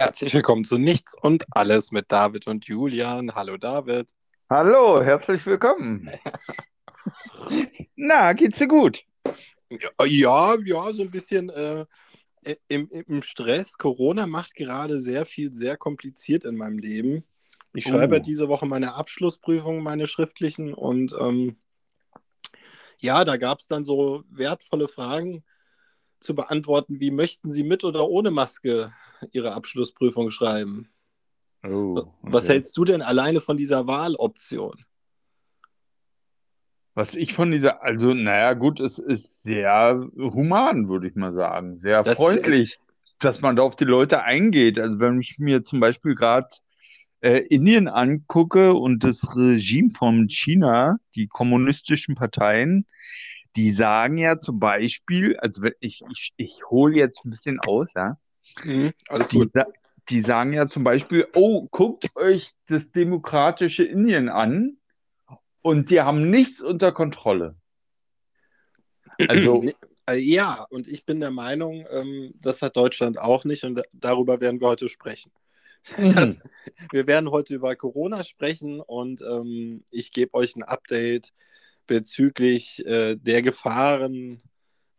Herzlich willkommen zu Nichts und Alles mit David und Julian. Hallo David. Hallo, herzlich willkommen. Na, geht's dir gut? Ja, ja, so ein bisschen äh, im, im Stress. Corona macht gerade sehr viel, sehr kompliziert in meinem Leben. Ich schreibe Oh. diese Woche meine Abschlussprüfungen, meine schriftlichen und ähm, ja, da gab es dann so wertvolle Fragen zu beantworten, wie möchten Sie mit oder ohne Maske Ihre Abschlussprüfung schreiben? Oh, Was okay. hältst du denn alleine von dieser Wahloption? Was ich von dieser, also, naja, gut, es ist sehr human, würde ich mal sagen. Sehr Das, freundlich, dass man da auf die Leute eingeht. Also, wenn ich mir zum Beispiel gerade äh, Indien angucke und das Regime von China, die kommunistischen Parteien, die sagen ja zum Beispiel, also ich, ich, ich hole jetzt ein bisschen aus, ja. Mhm, alles Die, gut. die sagen ja zum Beispiel, oh, guckt euch das demokratische Indien an und die haben nichts unter Kontrolle. Also, äh, Ja, und ich bin der Meinung, ähm, das hat Deutschland auch nicht und da- darüber werden wir heute sprechen. mhm. Das, wir werden heute über Corona sprechen und ähm, ich gebe euch ein Update bezüglich äh, der Gefahren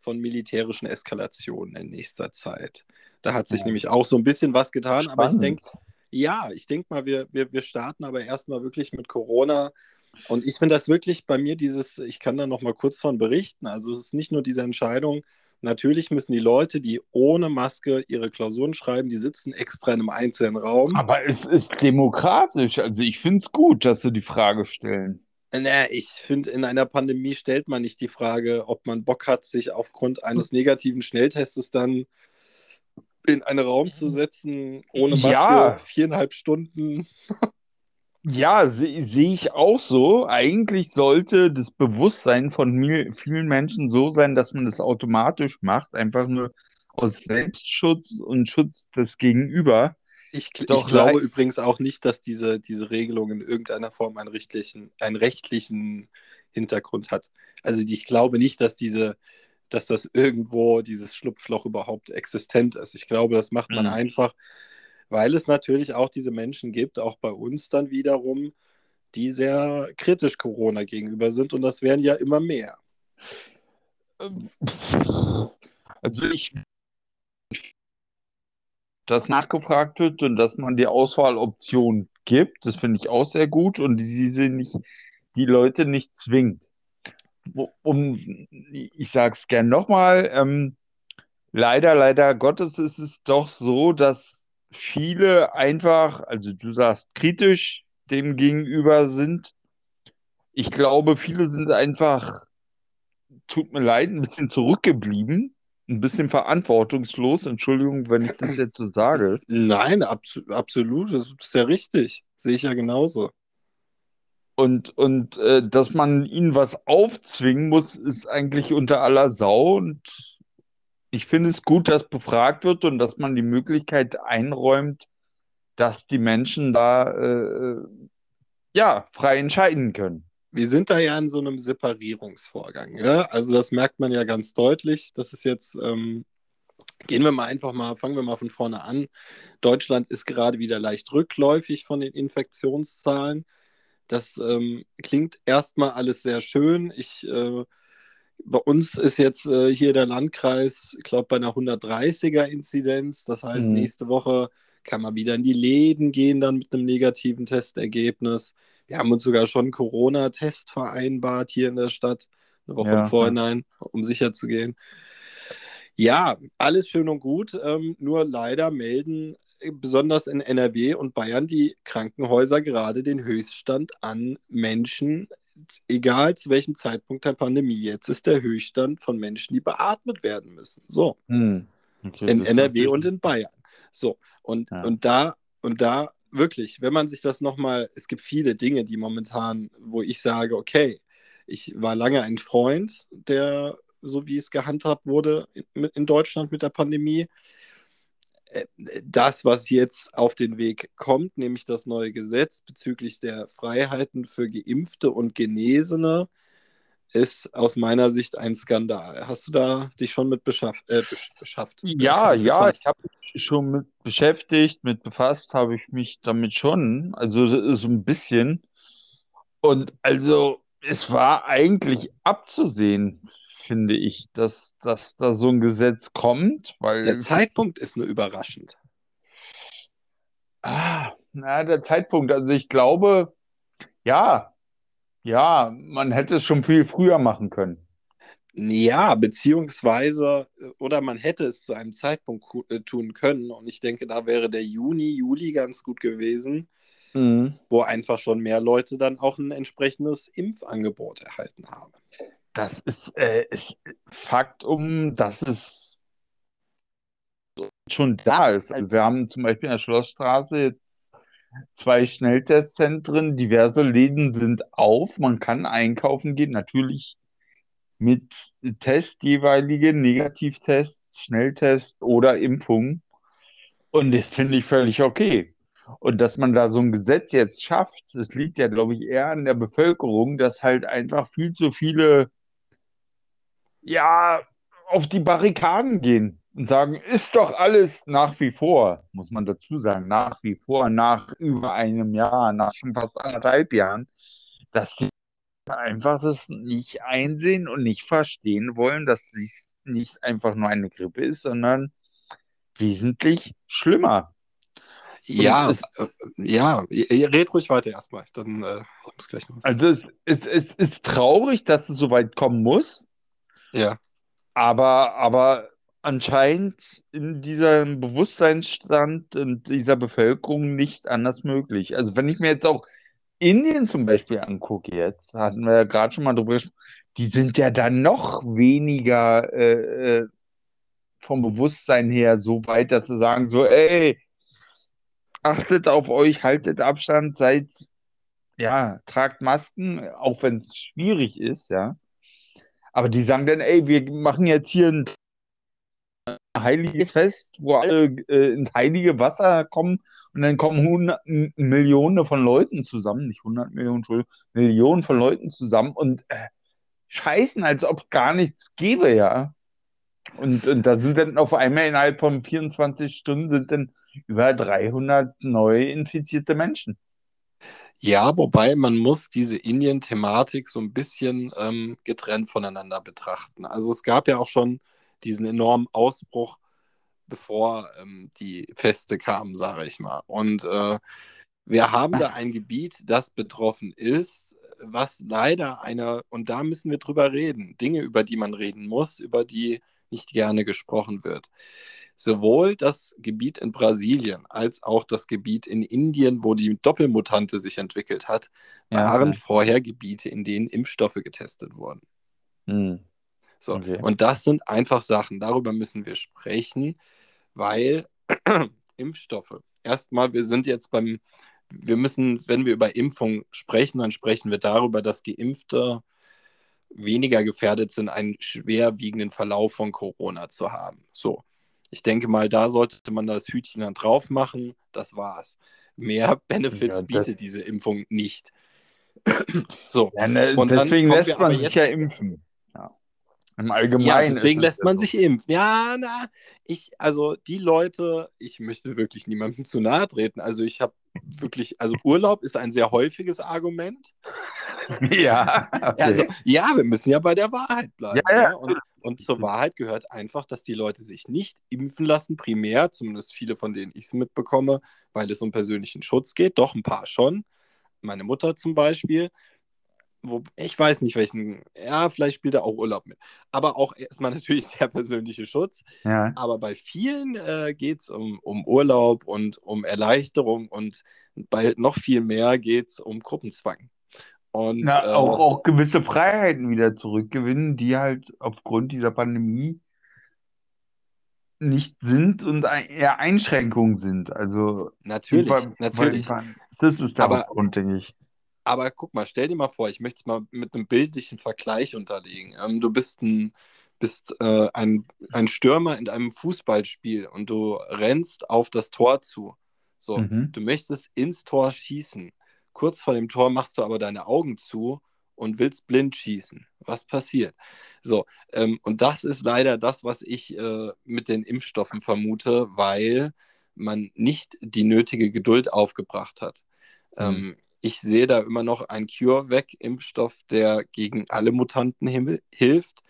von militärischen Eskalationen in nächster Zeit. Da hat sich Ja. nämlich auch so ein bisschen was getan, aber ich denke, spannend. ja, ich denke mal, wir, wir, wir starten aber erstmal wirklich mit Corona. Und ich finde das wirklich bei mir dieses, ich kann da noch mal kurz von berichten. Also es ist nicht nur diese Entscheidung, natürlich müssen die Leute, die ohne Maske ihre Klausuren schreiben, die sitzen extra in einem einzelnen Raum. Aber es ist demokratisch. Also, ich finde es gut, dass sie die Frage stellen. Naja, ich finde, in einer Pandemie stellt man nicht die Frage, ob man Bock hat, sich aufgrund eines negativen Schnelltestes dann in einen Raum zu setzen, ohne Maske, Ja, viereinhalb Stunden. ja, sehe seh ich auch so. Eigentlich sollte das Bewusstsein von mil- vielen Menschen so sein, dass man das automatisch macht, einfach nur aus Selbstschutz und Schutz des Gegenüber. Ich, gl- ich Doch glaube übrigens auch nicht, dass diese, diese Regelung in irgendeiner Form einen rechtlichen, einen rechtlichen Hintergrund hat. Also ich glaube nicht, dass diese, dass das irgendwo dieses Schlupfloch überhaupt existent ist. Ich glaube, das macht man Mhm. einfach, weil es natürlich auch diese Menschen gibt, auch bei uns dann wiederum, die sehr kritisch Corona gegenüber sind und das werden ja immer mehr. Ähm, Also ich, dass nachgefragt wird und dass man die Auswahloption gibt, das finde ich auch sehr gut und sie nicht, die Leute nicht zwingt. Um, ich sage es gern nochmal, ähm, leider, leider Gottes ist es doch so, dass viele einfach, also du sagst kritisch dem gegenüber sind. Ich glaube, viele sind einfach tut mir leid, ein bisschen zurückgeblieben, ein bisschen verantwortungslos. Entschuldigung, wenn ich das jetzt so sage. Nein, abs absolut, das ist ja richtig. Sehe ich ja genauso. Und, und äh, dass man ihnen was aufzwingen muss, ist eigentlich unter aller Sau. Und ich finde es gut, dass befragt wird und dass man die Möglichkeit einräumt, dass die Menschen da äh, ja frei entscheiden können. Wir sind da ja in so einem Separierungsvorgang. Ja? Also das merkt man ja ganz deutlich. Das ist jetzt, ähm, gehen wir mal einfach mal, fangen wir mal von vorne an. Deutschland ist gerade wieder leicht rückläufig von den Infektionszahlen. Das ähm, klingt erstmal alles sehr schön. Ich, äh, bei uns ist jetzt äh, hier der Landkreis, ich glaube, bei einer 130er-Inzidenz. Das heißt, Mhm. nächste Woche kann man wieder in die Läden gehen, dann mit einem negativen Testergebnis. Wir haben uns sogar schon Corona-Test vereinbart hier in der Stadt, eine Woche Ja, im. Vorhinein, um sicher zu gehen. Ja, alles schön und gut. Ähm, nur leider melden äh, besonders in NRW und Bayern die Krankenhäuser gerade den Höchststand an Menschen, egal zu welchem Zeitpunkt der Pandemie. Jetzt ist der Höchststand von Menschen, die beatmet werden müssen. So, Hm. Okay, in NRW und in Bayern. So, und, Ja. und da, und da wirklich, wenn man sich das nochmal, es gibt viele Dinge, die momentan, wo ich sage, okay, ich war lange ein Freund, der, so wie es gehandhabt wurde in, in Deutschland mit der Pandemie. Äh, Das, was jetzt auf den Weg kommt, nämlich das neue Gesetz bezüglich der Freiheiten für Geimpfte und Genesene, ist aus meiner Sicht ein Skandal. Hast du da dich schon mit beschafft? Äh, beschafft ja, äh, ja, ich habe mich schon mit beschäftigt, mit befasst habe ich mich damit schon. Also so ein bisschen. Und also es war eigentlich abzusehen, finde ich, dass, dass da so ein Gesetz kommt, weil. Der Zeitpunkt ist nur überraschend. Ah, na, der Zeitpunkt. Also ich glaube, ja, ja, man hätte es schon viel früher machen können. Ja, beziehungsweise, oder man hätte es zu einem Zeitpunkt äh, tun können. Und ich denke, da wäre der Juni, Juli ganz gut gewesen, mhm. wo einfach schon mehr Leute dann auch ein entsprechendes Impfangebot erhalten haben. Das ist, äh, ist Fakt um, dass es schon da ist. Also wir haben zum Beispiel in der Schlossstraße jetzt zwei Schnelltestzentren, diverse Läden sind auf, man kann einkaufen gehen, natürlich mit Test jeweilige, Negativtests, Schnelltest oder Impfung. Und das finde ich völlig okay. Und dass man da so ein Gesetz jetzt schafft, das liegt ja, glaube ich, eher an der Bevölkerung, dass halt einfach viel zu viele, ja, auf die Barrikaden gehen und sagen, ist doch alles nach wie vor, muss man dazu sagen, nach wie vor, nach über einem Jahr, nach schon fast anderthalb Jahren, dass die einfach das nicht einsehen und nicht verstehen wollen, dass es nicht einfach nur eine Grippe ist, sondern wesentlich schlimmer. Ja, es, äh, ja, red ruhig weiter erstmal. Dann äh, ich muss gleich noch was Also es, es, es ist traurig, dass es so weit kommen muss. Ja. Aber, aber anscheinend in diesem Bewusstseinsstand und dieser Bevölkerung nicht anders möglich. Also wenn ich mir jetzt auch Indien zum Beispiel angucke jetzt, hatten wir ja gerade schon mal drüber gesprochen, die sind ja dann noch weniger äh, äh, vom Bewusstsein her so weit, dass sie sagen so, ey, achtet auf euch, haltet Abstand, seid, ja, tragt Masken, auch wenn es schwierig ist, ja. Aber die sagen dann, ey, wir machen jetzt hier ein heiliges Fest, wo alle äh, ins heilige Wasser kommen und dann kommen hundert, Millionen von Leuten zusammen, nicht 100 Millionen, Entschuldigung, Millionen von Leuten zusammen und äh, scheißen, als ob es gar nichts gäbe, ja. Und, und da sind dann auf einmal innerhalb von 24 Stunden sind dann über 300 neu infizierte Menschen. Ja, wobei man muss diese Indien-Thematik so ein bisschen ähm, getrennt voneinander betrachten. Also es gab ja auch schon diesen enormen Ausbruch, bevor ähm, die Feste kamen, sage ich mal. Und äh, wir haben da ein Gebiet, das betroffen ist, was leider einer, und da müssen wir drüber reden, Dinge, über die man reden muss, über die nicht gerne gesprochen wird. Sowohl das Gebiet in Brasilien als auch das Gebiet in Indien, wo die Doppelmutante sich entwickelt hat, waren ja. vorher Gebiete, in denen Impfstoffe getestet wurden. Hm. So, okay. und das sind einfach Sachen, darüber müssen wir sprechen, weil Impfstoffe, erstmal, wir sind jetzt beim, wir müssen, wenn wir über Impfung sprechen, dann sprechen wir darüber, dass Geimpfte weniger gefährdet sind, einen schwerwiegenden Verlauf von Corona zu haben. So, ich denke mal, da sollte man das Hütchen dann drauf machen. Das war's. Mehr Benefits ja, bietet diese Impfung nicht. so, ja, ne, und deswegen lässt man sich ja impfen. Im Allgemeinen. Ja, deswegen lässt man so. sich impfen. Ja, na, ich, also die Leute, ich möchte wirklich niemandem zu nahe treten. Also ich habe wirklich, also Urlaub ist ein sehr häufiges Argument. ja. Okay. Also, ja, wir müssen ja bei der Wahrheit bleiben. Ja, ja. ja? Und, und, zur Wahrheit gehört einfach, dass die Leute sich nicht impfen lassen, primär, zumindest viele von denen ich es mitbekomme, weil es um persönlichen Schutz geht. Doch ein paar schon. Meine Mutter zum Beispiel wo, ich weiß nicht welchen, ja, vielleicht spielt er auch Urlaub mit. Aber auch erstmal natürlich der persönliche Schutz. Ja. Aber bei vielen äh, geht es um, um Urlaub und um Erleichterung und bei noch viel mehr geht es um Gruppenzwang. Und, Na, äh, auch, auch gewisse Freiheiten wieder zurückgewinnen, die halt aufgrund dieser Pandemie nicht sind und eher Einschränkungen sind. Also natürlich, bei, natürlich. Bei, das ist der aber, Grund, denke ich. Aber guck mal, stell dir mal vor, ich möchte es mal mit einem bildlichen Vergleich unterlegen. Ähm, du bist ein, bist äh, ein, ein Stürmer in einem Fußballspiel und du rennst auf das Tor zu. So, mhm. du möchtest ins Tor schießen. Kurz vor dem Tor machst du aber deine Augen zu und willst blind schießen. Was passiert? So, ähm, und das ist leider das, was ich äh, mit den Impfstoffen vermute, weil man nicht die nötige Geduld aufgebracht hat. Mhm. Ähm, ich sehe da immer noch einen CureVac-Impfstoff, der gegen alle Mutanten hilft.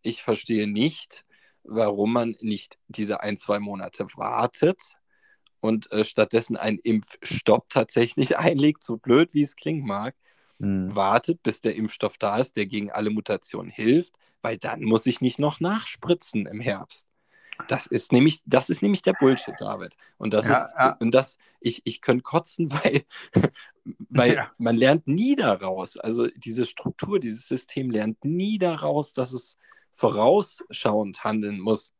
Ich verstehe nicht, warum man nicht diese ein, zwei Monate wartet und äh, stattdessen einen Impfstopp tatsächlich einlegt, so blöd wie es klingen mag. Mhm. Wartet, bis der Impfstoff da ist, der gegen alle Mutationen hilft, weil dann muss ich nicht noch nachspritzen im Herbst. Das ist nämlich, das ist nämlich der Bullshit, David. Und das ja, ist, ja. und das, ich, ich könnte kotzen, weil, weil ja. man lernt nie daraus. Also diese Struktur, dieses System lernt nie daraus, dass es vorausschauend handeln muss.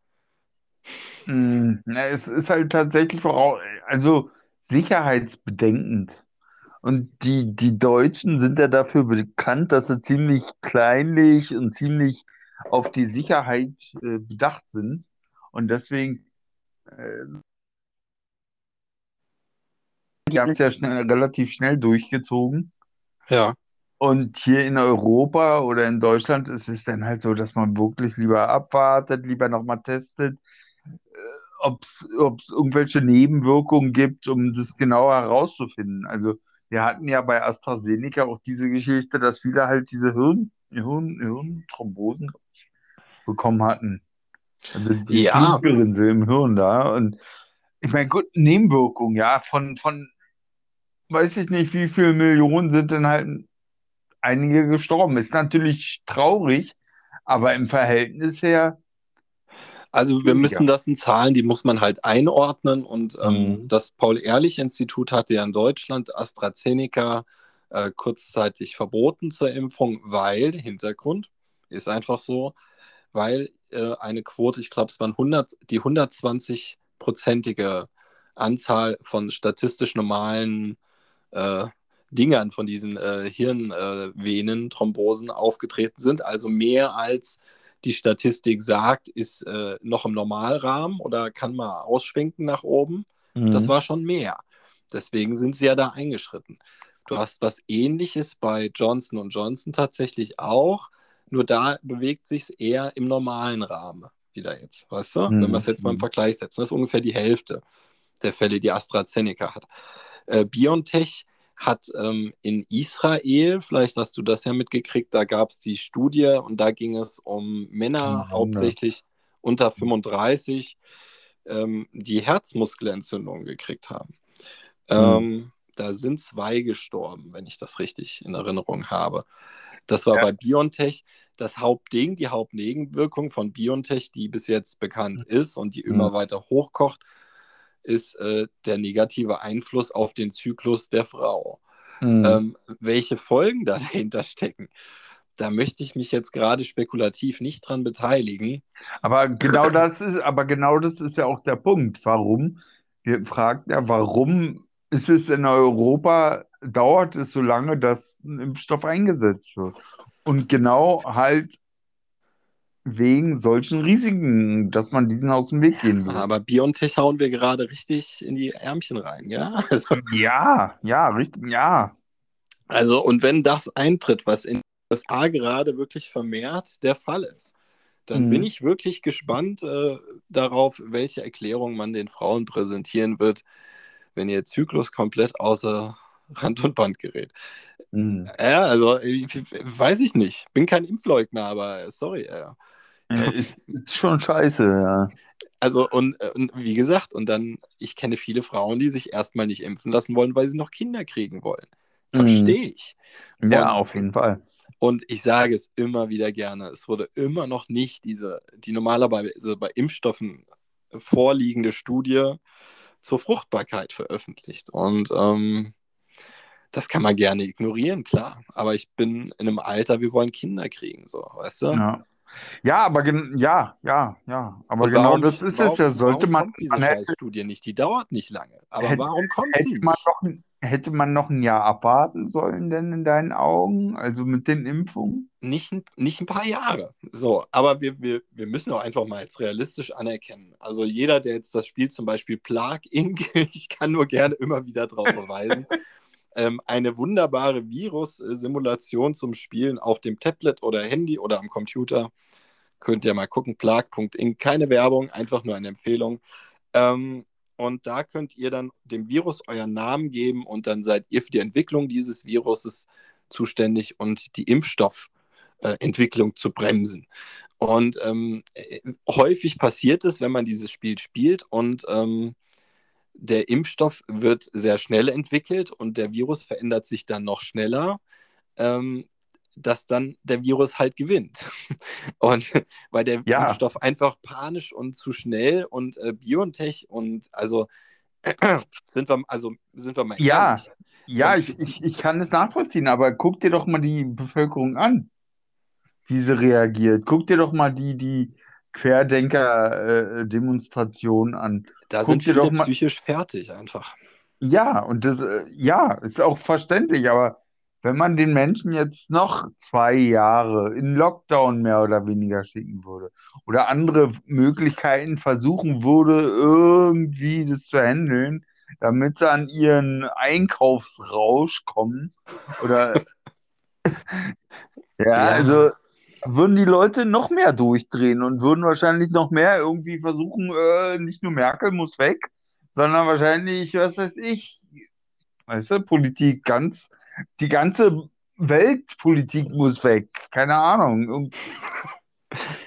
Mm, es ist halt tatsächlich voraus, also sicherheitsbedenkend. Und die, die Deutschen sind ja dafür bekannt, dass sie ziemlich kleinlich und ziemlich auf die Sicherheit äh, bedacht sind. Und deswegen, äh, die haben es ja schnell, relativ schnell durchgezogen. Ja. Und hier in Europa oder in Deutschland ist es dann halt so, dass man wirklich lieber abwartet, lieber nochmal testet, äh, ob es irgendwelche Nebenwirkungen gibt, um das genauer herauszufinden. Also wir hatten ja bei AstraZeneca auch diese Geschichte, dass viele halt diese Hirn, Hirn, Hirnthrombosen bekommen hatten. Also die ja. Blutgerinnsel im Hirn da. Und ich meine, gut, Nebenwirkungen, ja, von, von weiß ich nicht, wie viele Millionen sind denn halt einige gestorben. Ist natürlich traurig, aber im Verhältnis her. Also wir müssen das in Zahlen, die muss man halt einordnen. Und ähm, mhm. das Paul-Ehrlich-Institut hatte ja in Deutschland AstraZeneca äh, kurzzeitig verboten zur Impfung, weil, Hintergrund ist einfach so, weil äh, eine Quote, ich glaube, es waren 100, die 120-prozentige Anzahl von statistisch normalen äh, Dingern von diesen äh, Hirnvenen, Thrombosen aufgetreten sind. Also mehr als die Statistik sagt, ist äh, noch im Normalrahmen oder kann mal ausschwenken nach oben. Mhm. Das war schon mehr. Deswegen sind sie ja da eingeschritten. Du hast was ähnliches bei Johnson Johnson tatsächlich auch. Nur da bewegt sich es eher im normalen Rahmen wieder jetzt, weißt du? Mhm. Wenn wir es jetzt mal im mhm. Vergleich setzen, das ist ungefähr die Hälfte der Fälle, die AstraZeneca hat. Äh, BioNTech hat ähm, in Israel, vielleicht hast du das ja mitgekriegt, da gab es die Studie und da ging es um Männer, mhm. hauptsächlich unter 35, ähm, die Herzmuskelentzündungen gekriegt haben. Mhm. Ähm, da sind zwei gestorben, wenn ich das richtig in Erinnerung habe. Das war ja. bei BioNTech das Hauptding, die Hauptnebenwirkung von BioNTech, die bis jetzt bekannt mhm. ist und die immer mhm. weiter hochkocht, ist äh, der negative Einfluss auf den Zyklus der Frau. Mhm. Ähm, welche Folgen da dahinter stecken, da möchte ich mich jetzt gerade spekulativ nicht dran beteiligen. Aber genau das ist, aber genau das ist ja auch der Punkt. Warum? Wir fragen ja, warum ist es in Europa, dauert es so lange, dass ein Impfstoff eingesetzt wird? Und genau halt wegen solchen Risiken, dass man diesen aus dem Weg gehen will. Aber BioNTech hauen wir gerade richtig in die Ärmchen rein, ja? Also, ja, ja, richtig, ja. Also, und wenn das eintritt, was in den USA gerade wirklich vermehrt der Fall ist, dann mhm. bin ich wirklich gespannt äh, darauf, welche Erklärung man den Frauen präsentieren wird, wenn ihr Zyklus komplett außer Rand und Band gerät. Mhm. Ja, also ich, weiß ich nicht. Bin kein Impfleugner, aber sorry. Ja. ist, ist schon scheiße, ja. Also, und, und wie gesagt, und dann, ich kenne viele Frauen, die sich erstmal nicht impfen lassen wollen, weil sie noch Kinder kriegen wollen. Verstehe mhm. ich. Ja, und, auf jeden Fall. Und ich sage es immer wieder gerne, es wurde immer noch nicht diese, die normalerweise bei Impfstoffen vorliegende Studie zur Fruchtbarkeit veröffentlicht. Und ähm, das kann man gerne ignorieren, klar. Aber ich bin in einem Alter, wir wollen Kinder kriegen, so, weißt du? Ja. Ja, aber ja, ja, ja. Aber genau warum, das ist warum, es ja. Sollte man. Kommt diese man Studie nicht, die dauert nicht lange. Aber hätte, warum kommt sie nicht? Man noch, hätte man noch ein Jahr abwarten sollen, denn in deinen Augen? Also mit den Impfungen? Nicht, nicht ein paar Jahre. So, aber wir, wir, wir müssen auch einfach mal jetzt realistisch anerkennen. Also jeder, der jetzt das Spiel zum Beispiel Plag Inc., ich kann nur gerne immer wieder darauf verweisen. Ähm, eine wunderbare Virus-Simulation zum Spielen auf dem Tablet oder Handy oder am Computer. Könnt ihr mal gucken, plag.inc. Keine Werbung, einfach nur eine Empfehlung. Ähm, und da könnt ihr dann dem Virus euren Namen geben und dann seid ihr für die Entwicklung dieses Viruses zuständig und die Impfstoffentwicklung äh, zu bremsen. Und ähm, äh, häufig passiert es, wenn man dieses Spiel spielt und ähm, der Impfstoff wird sehr schnell entwickelt und der Virus verändert sich dann noch schneller. Ähm, dass dann der Virus halt gewinnt. Und weil der ja. Impfstoff einfach panisch und zu schnell und äh, BioNTech und also sind wir also sind wir mal ja, ehrlich. Ja, ich, ich, ich kann es nachvollziehen, aber guck dir doch mal die Bevölkerung an, wie sie reagiert. Guck dir doch mal die, die Querdenker-Demonstration äh, an. Da guck sind wir doch mal... psychisch fertig einfach. Ja, und das, äh, ja, ist auch verständlich, aber wenn man den Menschen jetzt noch zwei Jahre in Lockdown mehr oder weniger schicken würde oder andere Möglichkeiten versuchen würde, irgendwie das zu handeln, damit sie an ihren Einkaufsrausch kommen oder ja, ja, also würden die Leute noch mehr durchdrehen und würden wahrscheinlich noch mehr irgendwie versuchen, äh, nicht nur Merkel muss weg, sondern wahrscheinlich, was weiß ich, weißt du, Politik ganz die ganze Weltpolitik muss weg. Keine Ahnung.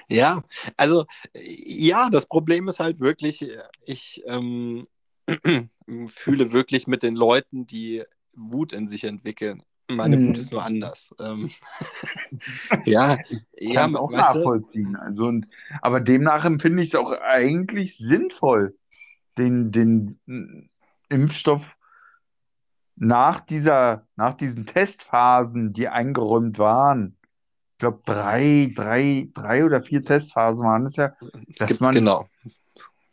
Ja, also ja, das Problem ist halt wirklich, ich ähm, fühle wirklich mit den Leuten, die Wut in sich entwickeln. Meine hm. Wut ist nur anders. Ähm, ja, ja, auch nachvollziehen. Also, und, aber demnach empfinde ich es auch eigentlich sinnvoll, den, den Impfstoff nach dieser, nach diesen Testphasen, die eingeräumt waren, ich glaube drei, drei, drei oder vier Testphasen waren es ja. Es gibt, man, genau.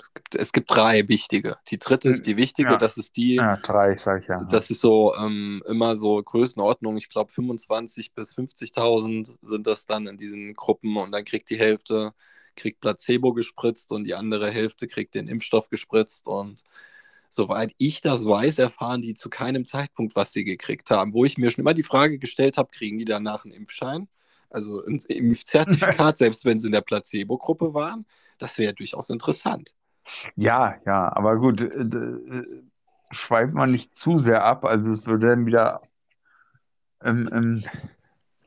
Es gibt, es gibt drei wichtige. Die dritte ist die wichtige, ja. das ist die. Ja, drei, sag ich ja. Das ist so ähm, immer so Größenordnung. Ich glaube, 25.000 bis 50.000 sind das dann in diesen Gruppen und dann kriegt die Hälfte kriegt Placebo gespritzt und die andere Hälfte kriegt den Impfstoff gespritzt und soweit ich das weiß, erfahren die zu keinem Zeitpunkt, was sie gekriegt haben. Wo ich mir schon immer die Frage gestellt habe, kriegen die danach einen Impfschein? Also ein Impfzertifikat, selbst wenn sie in der Placebo-Gruppe waren? Das wäre durchaus interessant. Ja, ja, aber gut, äh, äh, schweift man nicht zu sehr ab. Also es würde dann wieder ähm, ähm,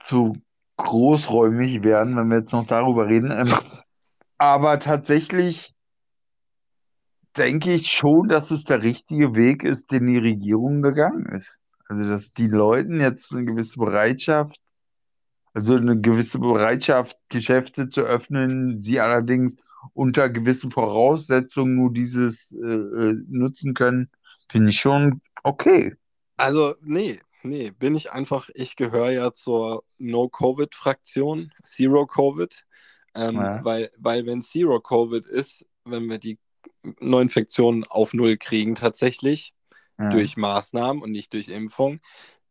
zu großräumig werden, wenn wir jetzt noch darüber reden. Ähm, aber tatsächlich denke ich schon, dass es der richtige Weg ist, den die Regierung gegangen ist. Also, dass die Leuten jetzt eine gewisse Bereitschaft, also eine gewisse Bereitschaft, Geschäfte zu öffnen, sie allerdings unter gewissen Voraussetzungen nur dieses äh, äh nutzen können, finde ich schon okay. Also, nee, nee, bin ich einfach, ich gehöre ja zur No-Covid-Fraktion, Zero-Covid. Ähm, ja. weil, weil wenn Zero-Covid ist, wenn wir die Neuinfektionen auf Null kriegen tatsächlich ja. durch Maßnahmen und nicht durch Impfung,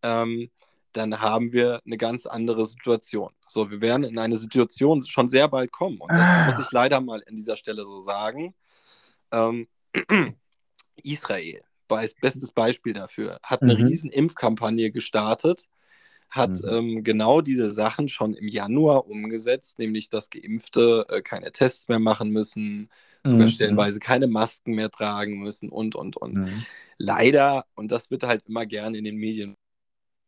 ähm, dann haben wir eine ganz andere Situation. So, wir werden in eine Situation schon sehr bald kommen. Und das ah. muss ich leider mal an dieser Stelle so sagen. Ähm, Israel, bestes Beispiel dafür, hat eine mhm. riesen Impfkampagne gestartet, hat mhm. ähm, genau diese Sachen schon im Januar umgesetzt, nämlich dass Geimpfte äh, keine Tests mehr machen müssen, sogar mhm. stellenweise keine Masken mehr tragen müssen und, und, und. Mhm. Leider, und das wird halt immer gerne in den Medien,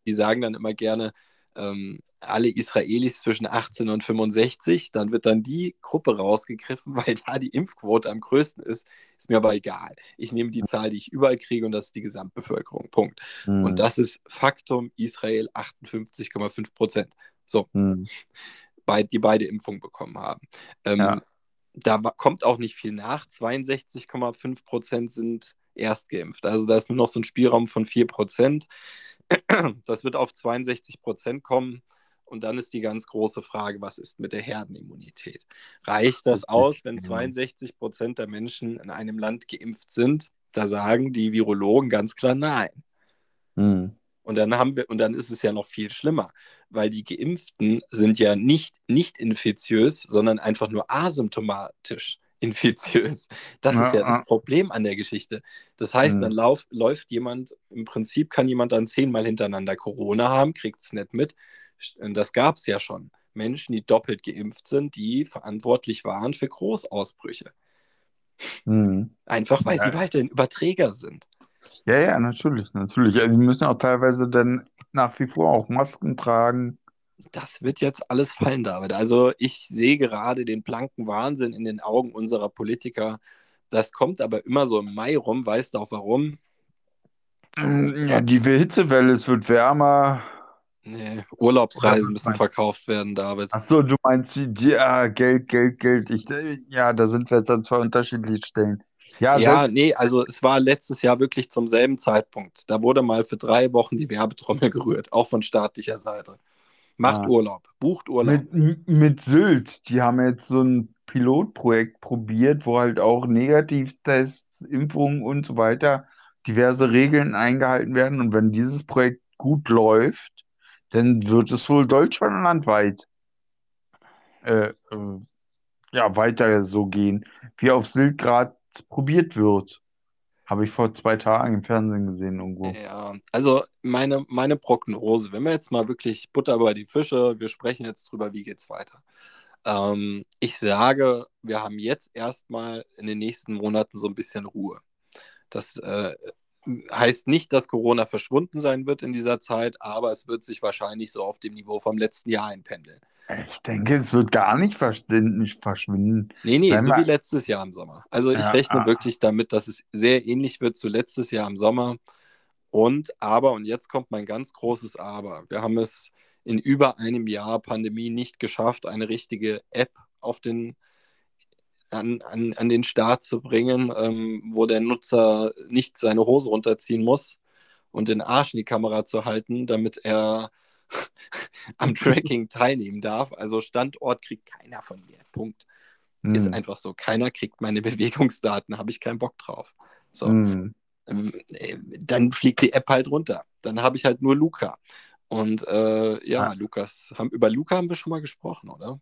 die sagen dann immer gerne, ähm, alle Israelis zwischen 18 und 65, dann wird dann die Gruppe rausgegriffen, weil da die Impfquote am größten ist. Ist mir aber egal. Ich nehme die Zahl, die ich überall kriege und das ist die Gesamtbevölkerung. Punkt. Mhm. Und das ist Faktum Israel 58,5 Prozent. So. Mhm. Bei, die beide Impfungen bekommen haben. Ähm, ja da kommt auch nicht viel nach. 62,5 Prozent sind erstgeimpft. Also da ist nur noch so ein Spielraum von 4 Prozent. Das wird auf 62 Prozent kommen. Und dann ist die ganz große Frage, was ist mit der Herdenimmunität? Reicht das aus, wenn 62 Prozent der Menschen in einem Land geimpft sind? Da sagen die Virologen ganz klar nein. Hm. Und dann haben wir, und dann ist es ja noch viel schlimmer, weil die Geimpften sind ja nicht, nicht infiziös, sondern einfach nur asymptomatisch infiziös. Das ist ja das Problem an der Geschichte. Das heißt, dann Mhm. lauf, läuft jemand, im Prinzip kann jemand dann zehnmal hintereinander Corona haben, kriegt es nicht mit. Und Das gab es ja schon. Menschen, die doppelt geimpft sind, die verantwortlich waren für Großausbrüche. Mhm. Einfach weil sie Ja. weiterhin Überträger sind. Ja, ja, natürlich, natürlich. Also die müssen auch teilweise dann nach wie vor auch Masken tragen. Das wird jetzt alles fallen, David. Also ich sehe gerade den blanken Wahnsinn in den Augen unserer Politiker. Das kommt aber immer so im Mai rum. Weißt du auch warum? Ja, die Hitzewelle, es wird wärmer. Nee, Urlaubsreisen müssen verkauft werden, David. Ach so, du meinst die, die ah, Geld, Geld, Geld. Ich, ja, da sind wir jetzt an zwei unterschiedlichen Stellen. Ja, Ja, nee, also es war letztes Jahr wirklich zum selben Zeitpunkt. Da wurde mal für drei Wochen die Werbetrommel gerührt, auch von staatlicher Seite. Macht Ah. Urlaub, bucht Urlaub. mit, mit Sylt, die haben jetzt so ein Pilotprojekt probiert, wo halt auch Negativtests, Impfungen und so weiter, diverse Regeln eingehalten werden. Und wenn dieses Projekt gut läuft, dann wird es wohl deutschlandweit äh, äh, ja, weiter so gehen, wie auf Sylt gerade probiert wird. Habe ich vor zwei Tagen im Fernsehen gesehen irgendwo. Ja, also meine, meine Prognose, wenn wir jetzt mal wirklich Butter bei die Fische, wir sprechen jetzt drüber, wie geht's weiter. Ähm, ich sage, wir haben jetzt erstmal in den nächsten Monaten so ein bisschen Ruhe. Das äh, heißt nicht, dass Corona verschwunden sein wird in dieser Zeit, aber es wird sich wahrscheinlich so auf dem Niveau vom letzten Jahr einpendeln. Ich denke, es wird gar nicht verschwinden. Nee, nee, Nein, so ma- wie letztes Jahr im Sommer. Also ich Ja, rechne ah. wirklich damit, dass es sehr ähnlich wird zu letztes Jahr im Sommer. Und aber, und jetzt kommt mein ganz großes Aber. Wir haben es in über einem Jahr Pandemie nicht geschafft, eine richtige App auf den, an, an, an den Start zu bringen, ähm, wo der Nutzer nicht seine Hose runterziehen muss und den Arsch in die Kamera zu halten, damit er am Tracking teilnehmen darf. Also Standort kriegt keiner von mir. Punkt. Ist Hm. einfach so. Keiner kriegt meine Bewegungsdaten, habe ich keinen Bock drauf. So, äh, dann fliegt die App halt runter. Dann habe ich halt nur Luca. Und äh, ja, Ah. Lukas, haben, über Luca haben wir schon mal gesprochen, oder?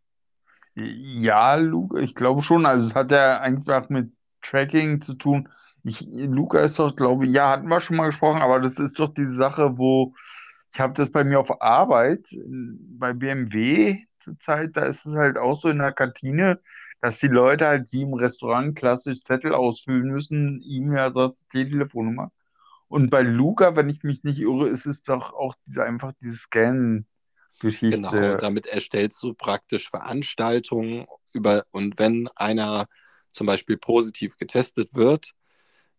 Ja, Luca, ich glaube schon. Also es hat ja einfach mit Tracking zu tun. Ich, Luca ist doch, glaube ich, ja, hatten wir schon mal gesprochen, aber das ist doch die Sache, wo ich habe das bei mir auf Arbeit, bei BMW zurzeit, da ist es halt auch so in der Kantine, dass die Leute halt wie im Restaurant klassisch Zettel ausfüllen müssen, E-Mail-Adresse, Telefonnummer. Und bei Luca, wenn ich mich nicht irre, ist es doch auch diese, einfach diese Scan-Geschichte. Genau, damit erstellst du praktisch Veranstaltungen über, und wenn einer zum Beispiel positiv getestet wird,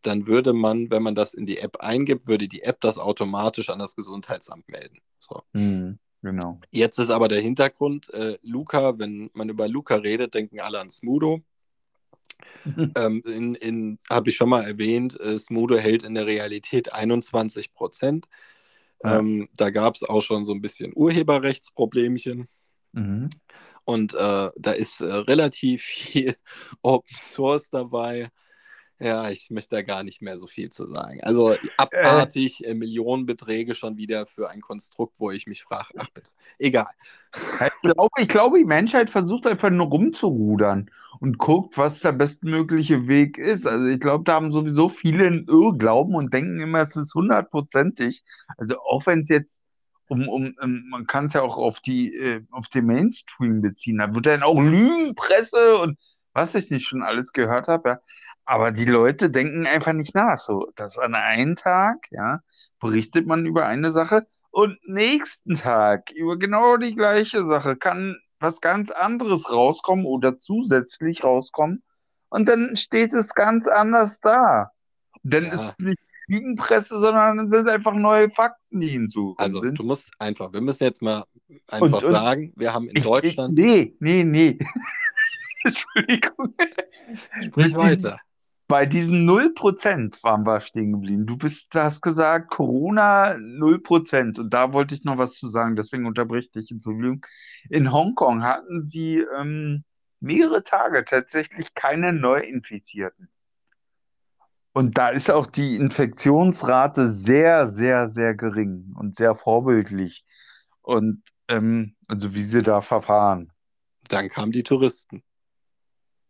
dann würde man, wenn man das in die App eingibt, würde die App das automatisch an das Gesundheitsamt melden. So. Hm, genau. Jetzt ist aber der Hintergrund, äh, Luca, wenn man über Luca redet, denken alle an Smudo. Ähm, in, in, Habe ich schon mal erwähnt, äh, Smudo hält in der Realität 21 Prozent. Ähm, da gab es auch schon so ein bisschen Urheberrechtsproblemchen. Mhm. Und äh, da ist äh, relativ viel Open Source dabei. Ja, ich möchte da gar nicht mehr so viel zu sagen. Also abartig äh, Millionenbeträge schon wieder für ein Konstrukt, wo ich mich frage, ach bitte, egal. Ich glaube, ich glaube, die Menschheit versucht einfach nur rumzurudern und guckt, was der bestmögliche Weg ist. Also ich glaube, da haben sowieso viele einen Irrglauben und denken immer, es ist hundertprozentig. Also auch wenn es jetzt um, um, um man kann es ja auch auf die, äh, auf den Mainstream beziehen. Da wird dann auch Lügenpresse und was ich nicht schon alles gehört habe, ja. Aber die Leute denken einfach nicht nach. So, dass an einem Tag, ja, berichtet man über eine Sache und nächsten Tag über genau die gleiche Sache kann was ganz anderes rauskommen oder zusätzlich rauskommen. Und dann steht es ganz anders da. Dann Ja. ist nicht Lügenpresse, sondern es sind einfach neue Fakten, die hinzukommen Also sind. du musst einfach, wir müssen jetzt mal einfach Und- und- sagen, wir haben in Ich- Deutschland, Ich, nee, nee, nee. Entschuldigung. sprich Mit weiter. Bei diesen 0% waren wir stehen geblieben. Du bist, hast gesagt, Corona 0%. Und da wollte ich noch was zu sagen, deswegen unterbreche ich dich, Entschuldigung. In Hongkong hatten sie ähm, mehrere Tage tatsächlich keine Neuinfizierten. Und da ist auch die Infektionsrate sehr, sehr, sehr gering und sehr vorbildlich. Und ähm, also wie sie da verfahren. Dann kamen die Touristen.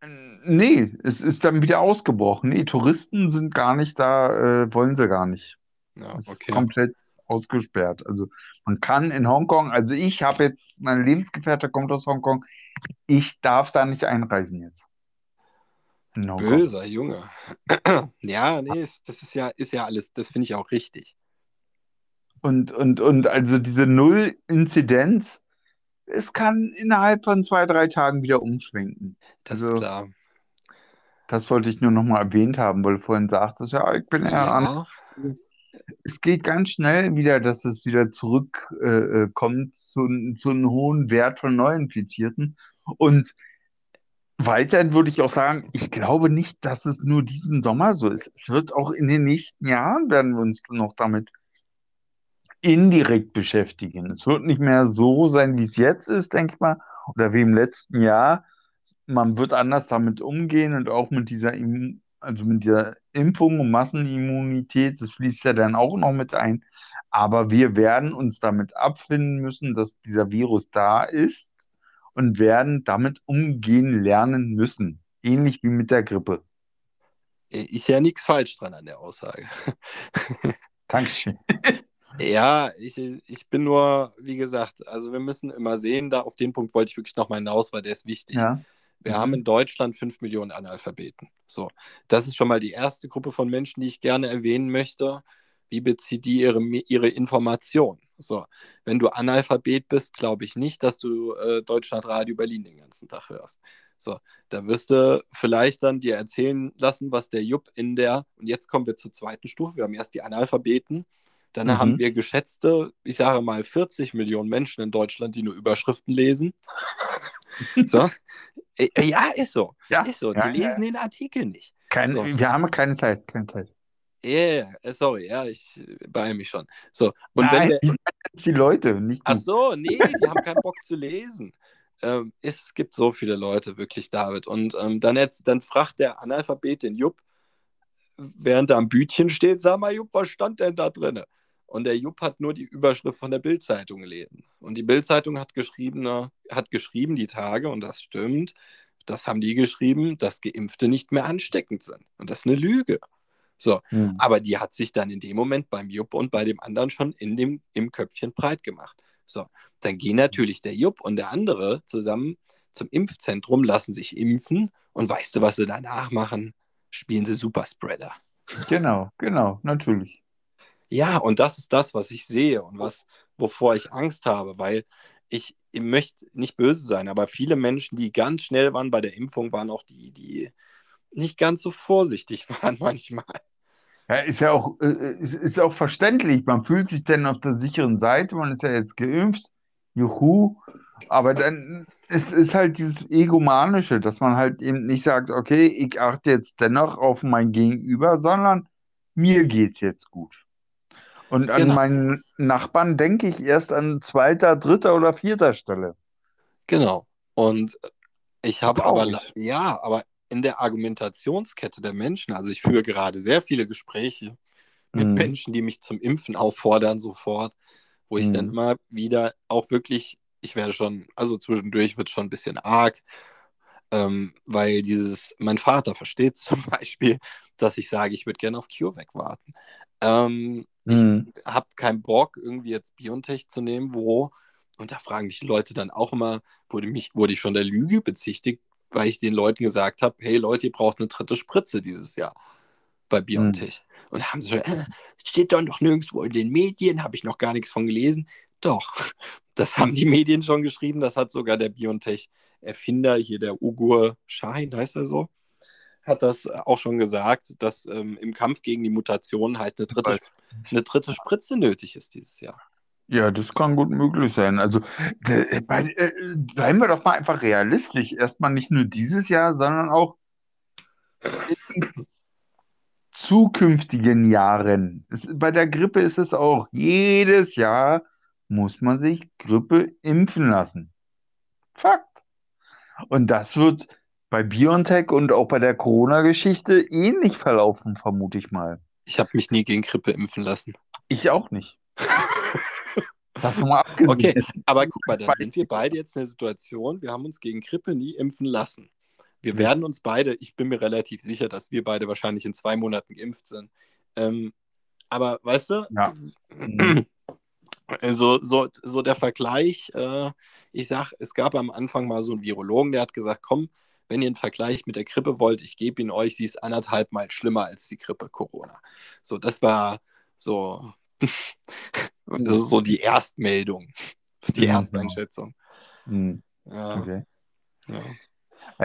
Nee, es ist dann wieder ausgebrochen. Nee, Touristen sind gar nicht da, äh, wollen sie gar nicht. Ja, Es ist okay. komplett ausgesperrt. Also man kann in Hongkong, also ich habe jetzt, meine Lebensgefährte kommt aus Hongkong, ich darf da nicht einreisen jetzt. Hongkong. Böser Junge. Ja, nee, ist- das ist ja, ist ja alles, das finde ich auch richtig. Und, und, und also diese Null-Inzidenz, es kann innerhalb von zwei, drei Tagen wieder umschwenken. Das Also- ist klar. Das wollte ich nur noch mal erwähnt haben, weil du vorhin sagtest, ja, ich bin eher an. Ja, Es geht ganz schnell wieder, dass es wieder zurückkommt äh, äh, zu, zu einem hohen Wert von Neuinfizierten. Und weiterhin würde ich auch sagen, ich glaube nicht, dass es nur diesen Sommer so ist. Es wird auch in den nächsten Jahren werden wir uns noch damit indirekt beschäftigen. Es wird nicht mehr so sein, wie es jetzt ist, denke ich mal, oder wie im letzten Jahr. Man wird anders damit umgehen und auch mit dieser, also mit dieser Impfung und Massenimmunität, das fließt ja dann auch noch mit ein. Aber wir werden uns damit abfinden müssen, dass dieser Virus da ist und werden damit umgehen lernen müssen. Ähnlich wie mit der Grippe. ist ja nichts falsch dran an der Aussage. Dankeschön. Ja, ich, ich bin nur, wie gesagt, also wir müssen immer sehen, da auf den Punkt wollte ich wirklich nochmal hinaus, weil der ist wichtig. Ja. Wir Mhm. haben in Deutschland 5 Millionen Analphabeten. So, das ist schon mal die erste Gruppe von Menschen, die ich gerne erwähnen möchte. Wie bezieht die ihre, ihre Information? So, wenn du Analphabet bist, glaube ich nicht, dass du äh, Deutschlandradio Berlin den ganzen Tag hörst. So, da wirst du vielleicht dann dir erzählen lassen, was der Jupp in der, und jetzt kommen wir zur zweiten Stufe, wir haben erst die Analphabeten, dann Mhm. haben wir geschätzte, ich sage mal 40 Millionen Menschen in Deutschland, die nur Überschriften lesen. So. Äh, Ja, ist so. Ja, Ist so. ja, die ja. lesen den Artikel nicht. Kein, So. Wir haben keine Zeit, keine Zeit. Ja, yeah, sorry, ja, ich äh, beeile mich schon. So, und Nein, wenn der, die Leute, nicht ach du. so, nee, die haben keinen Bock zu lesen. Ähm, es gibt so viele Leute, wirklich, David. Und ähm, dann, jetzt, dann fragt der Analphabet den Jupp, während er am Bütchen steht, sag mal, Jupp, was stand denn da drin? Und der Jupp hat nur die Überschrift von der Bild-Zeitung gelesen. Und die Bild-Zeitung hat geschrieben, hat geschrieben die Tage, und das stimmt, das haben die geschrieben, dass Geimpfte nicht mehr ansteckend sind. Und das ist eine Lüge. So, Hm. aber die hat sich dann in dem Moment beim Jupp und bei dem anderen schon in dem, im Köpfchen breit gemacht. So, dann gehen natürlich der Jupp und der andere zusammen zum Impfzentrum, lassen sich impfen und weißt du, was sie danach machen? Spielen sie Superspreader. Genau, genau, natürlich. Ja, und das ist das, was ich sehe und was, wovor ich Angst habe, weil ich, ich möchte nicht böse sein, aber viele Menschen, die ganz schnell waren bei der Impfung, waren auch die, die nicht ganz so vorsichtig waren manchmal. Ja, ist ja auch, äh, äh, ist, ist auch verständlich. Man fühlt sich dann auf der sicheren Seite, man ist ja jetzt geimpft, juhu. Aber dann ist, ist halt dieses Egomanische, dass man halt eben nicht sagt, okay, ich achte jetzt dennoch auf mein Gegenüber, sondern mir geht's jetzt gut. Und an Genau. meinen Nachbarn denke ich erst an zweiter, dritter oder vierter Stelle. Genau. Und ich habe aber, ja, aber in der Argumentationskette der Menschen, also ich führe gerade sehr viele Gespräche mit Mhm. Menschen, die mich zum Impfen auffordern, sofort, wo ich dann Mhm. immer wieder auch wirklich, ich werde schon, also zwischendurch wird schon ein bisschen arg, ähm, weil dieses, mein Vater versteht zum Beispiel, dass ich sage, ich würde gerne auf CureVac warten. Ähm, Mhm. ich habe keinen Bock, irgendwie jetzt Biontech zu nehmen, wo, und da fragen mich die Leute dann auch immer, wurde, mich, wurde ich schon der Lüge bezichtigt, weil ich den Leuten gesagt habe, hey Leute, ihr braucht eine dritte Spritze dieses Jahr bei Biontech. Und da haben sie schon, äh, steht doch noch nirgendwo in den Medien, habe ich noch gar nichts von gelesen. Doch, das haben die Medien schon geschrieben, das hat sogar der Biontech-Erfinder, hier der Ugur Schein, heißt er so, hat das auch schon gesagt, dass ähm, im Kampf gegen die Mutationen halt eine dritte, eine dritte Spritze nötig ist dieses Jahr. Ja, das kann gut möglich sein. Also äh, bei, äh, bleiben wir doch mal einfach realistisch. Erstmal nicht nur dieses Jahr, sondern auch in zukünftigen Jahren. Es, bei der Grippe ist es auch. Jedes Jahr muss man sich Grippe impfen lassen. Fakt. Und das wird bei BioNTech und auch bei der Corona-Geschichte ähnlich verlaufen, vermute ich mal. Ich habe mich nie gegen Grippe impfen lassen. Ich auch nicht. Davon mal abgesehen. Okay, aber guck mal, dann sind wir beide jetzt in der Situation, wir haben uns gegen Grippe nie impfen lassen. Wir Ja. werden uns beide, ich bin mir relativ sicher, dass wir beide wahrscheinlich in zwei Monaten geimpft sind. Ähm, aber weißt du, Ja. Mhm. also so, so der Vergleich, äh, ich sag, es gab am Anfang mal so einen Virologen, der hat gesagt, komm, wenn ihr einen Vergleich mit der Grippe wollt, ich gebe ihn euch, sie ist anderthalb Mal schlimmer als die Grippe Corona. So, das war so, also so die Erstmeldung, die Ja, Ersteinschätzung. Mhm. Ja, Okay. ja.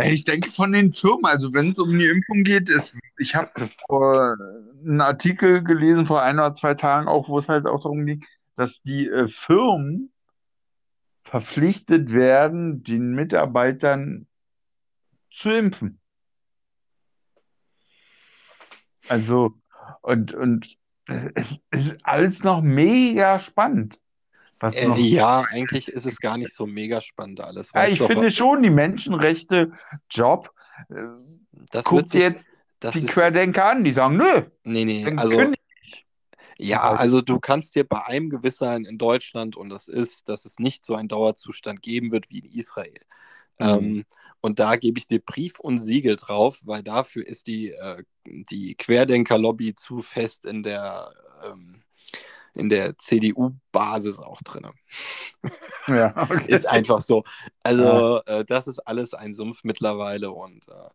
Ich denke von den Firmen, also wenn es um die Impfung geht, ist, ich habe vor einen Artikel gelesen vor ein oder zwei Tagen auch, wo es halt auch darum ging, dass die äh, Firmen verpflichtet werden, den Mitarbeitern zu impfen. Also, und, und es ist alles noch mega spannend. Äh, noch, ja, eigentlich ist es gar nicht so mega spannend alles. ja, ich du, finde schon, die Menschenrechte, Job, äh, das wird guck sich, jetzt das die ist, Querdenker an, die sagen, nö, nee, nee, also Ja, halt. also du kannst dir bei einem gewiss sein in Deutschland und das ist, dass es nicht so einen Dauerzustand geben wird wie in Israel. Mhm. Ähm, und da gebe ich dir Brief und Siegel drauf, weil dafür ist die, äh, die Querdenker-Lobby zu fest in der, ähm, in der CDU-Basis auch drin. Ja, okay. Ist einfach so. Also äh, das ist alles ein Sumpf mittlerweile und äh,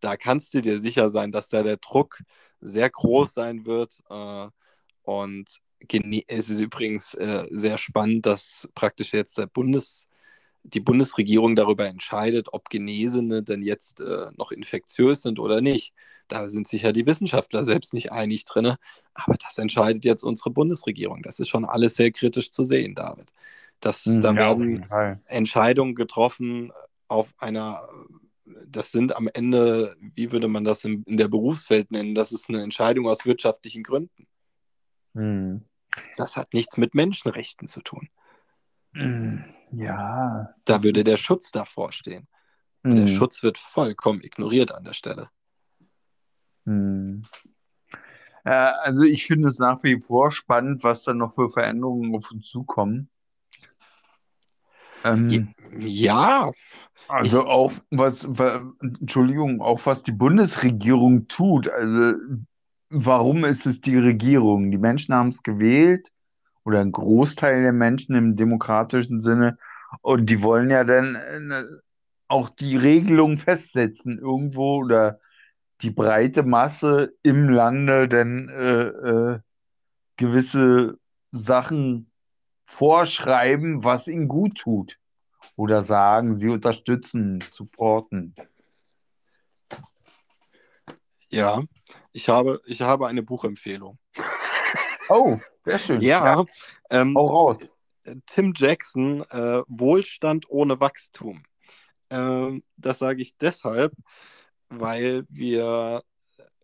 da kannst du dir sicher sein, dass da der Druck sehr groß sein wird. Äh, und es ist übrigens äh, sehr spannend, dass praktisch jetzt der Bundes, die Bundesregierung darüber entscheidet, ob Genesene denn jetzt äh, noch infektiös sind oder nicht. Da sind sich ja die Wissenschaftler selbst nicht einig drin. Aber das entscheidet jetzt unsere Bundesregierung. Das ist schon alles sehr kritisch zu sehen, David. Das, Mhm, da ja, werden. Entscheidungen getroffen auf einer, das sind am Ende, wie würde man das in, in der Berufswelt nennen, das ist eine Entscheidung aus wirtschaftlichen Gründen. Mhm. Das hat nichts mit Menschenrechten zu tun. Mhm. Ja. Da würde der Schutz davor stehen. Und der Mhm. Schutz wird vollkommen ignoriert an der Stelle. Mhm. Äh, also ich finde es nach wie vor spannend, was da noch für Veränderungen auf uns zukommen. Ähm, Ja, also auch was, wa- Entschuldigung, auch was die Bundesregierung tut. Also warum ist es die Regierung? Die Menschen haben es gewählt oder ein Großteil der Menschen im demokratischen Sinne und die wollen ja dann äh, auch die Regelung festsetzen irgendwo oder die breite Masse im Lande dann äh, äh, gewisse Sachen vorschreiben, was ihnen gut tut. Oder sagen, sie unterstützen, supporten. ja. Ich habe, ich habe eine Buchempfehlung. Oh, sehr schön. Ja, ähm, Hau raus. Tim Jackson, äh, Wohlstand ohne Wachstum. Ähm, das sage ich deshalb, weil wir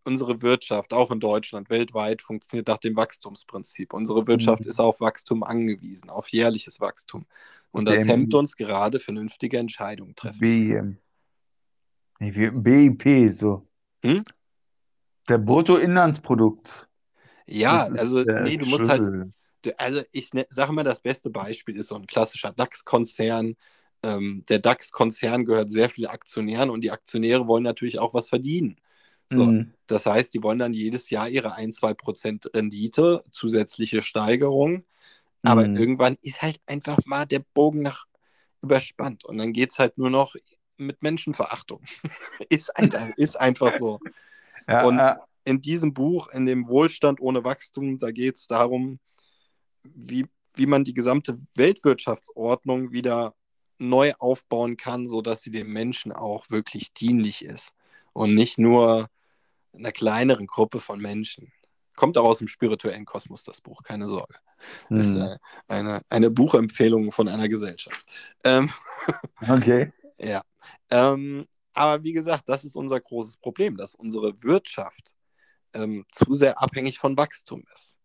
unsere Wirtschaft, auch in Deutschland, weltweit, funktioniert nach dem Wachstumsprinzip. Unsere Wirtschaft Mhm. ist auf Wachstum angewiesen, auf jährliches Wachstum. Und das Dem- hemmt uns gerade, vernünftige Entscheidungen treffen zu B, können. ähm, nee, wie- BIP, so. Hm? Der Bruttoinlandsprodukt. Ja, also nee, du musst halt, Schlüssel. Du- Also ich ne, sage mal, das beste Beispiel ist so ein klassischer DAX-Konzern. Ähm, der DAX-Konzern gehört sehr vielen Aktionären und die Aktionäre wollen natürlich auch was verdienen. So, Mhm. Das heißt, die wollen dann jedes Jahr ihre 1-2% Rendite, zusätzliche Steigerung. Aber Mhm. irgendwann ist halt einfach mal der Bogen nach überspannt und dann geht es halt nur noch mit Menschenverachtung. ist, einfach, ist einfach so. Ja, Und- äh, in diesem Buch, in dem Wohlstand ohne Wachstum, da geht es darum, wie, wie man die gesamte Weltwirtschaftsordnung wieder neu aufbauen kann, sodass sie dem Menschen auch wirklich dienlich ist und nicht nur einer kleineren Gruppe von Menschen. Kommt auch aus dem spirituellen Kosmos, das Buch, keine Sorge. Ist mhm. äh, eine, eine Buchempfehlung von einer Gesellschaft. Ähm, Okay. ja. Ähm, aber wie gesagt, das ist unser großes Problem, dass unsere Wirtschaft ähm, zu sehr abhängig von Wachstum ist.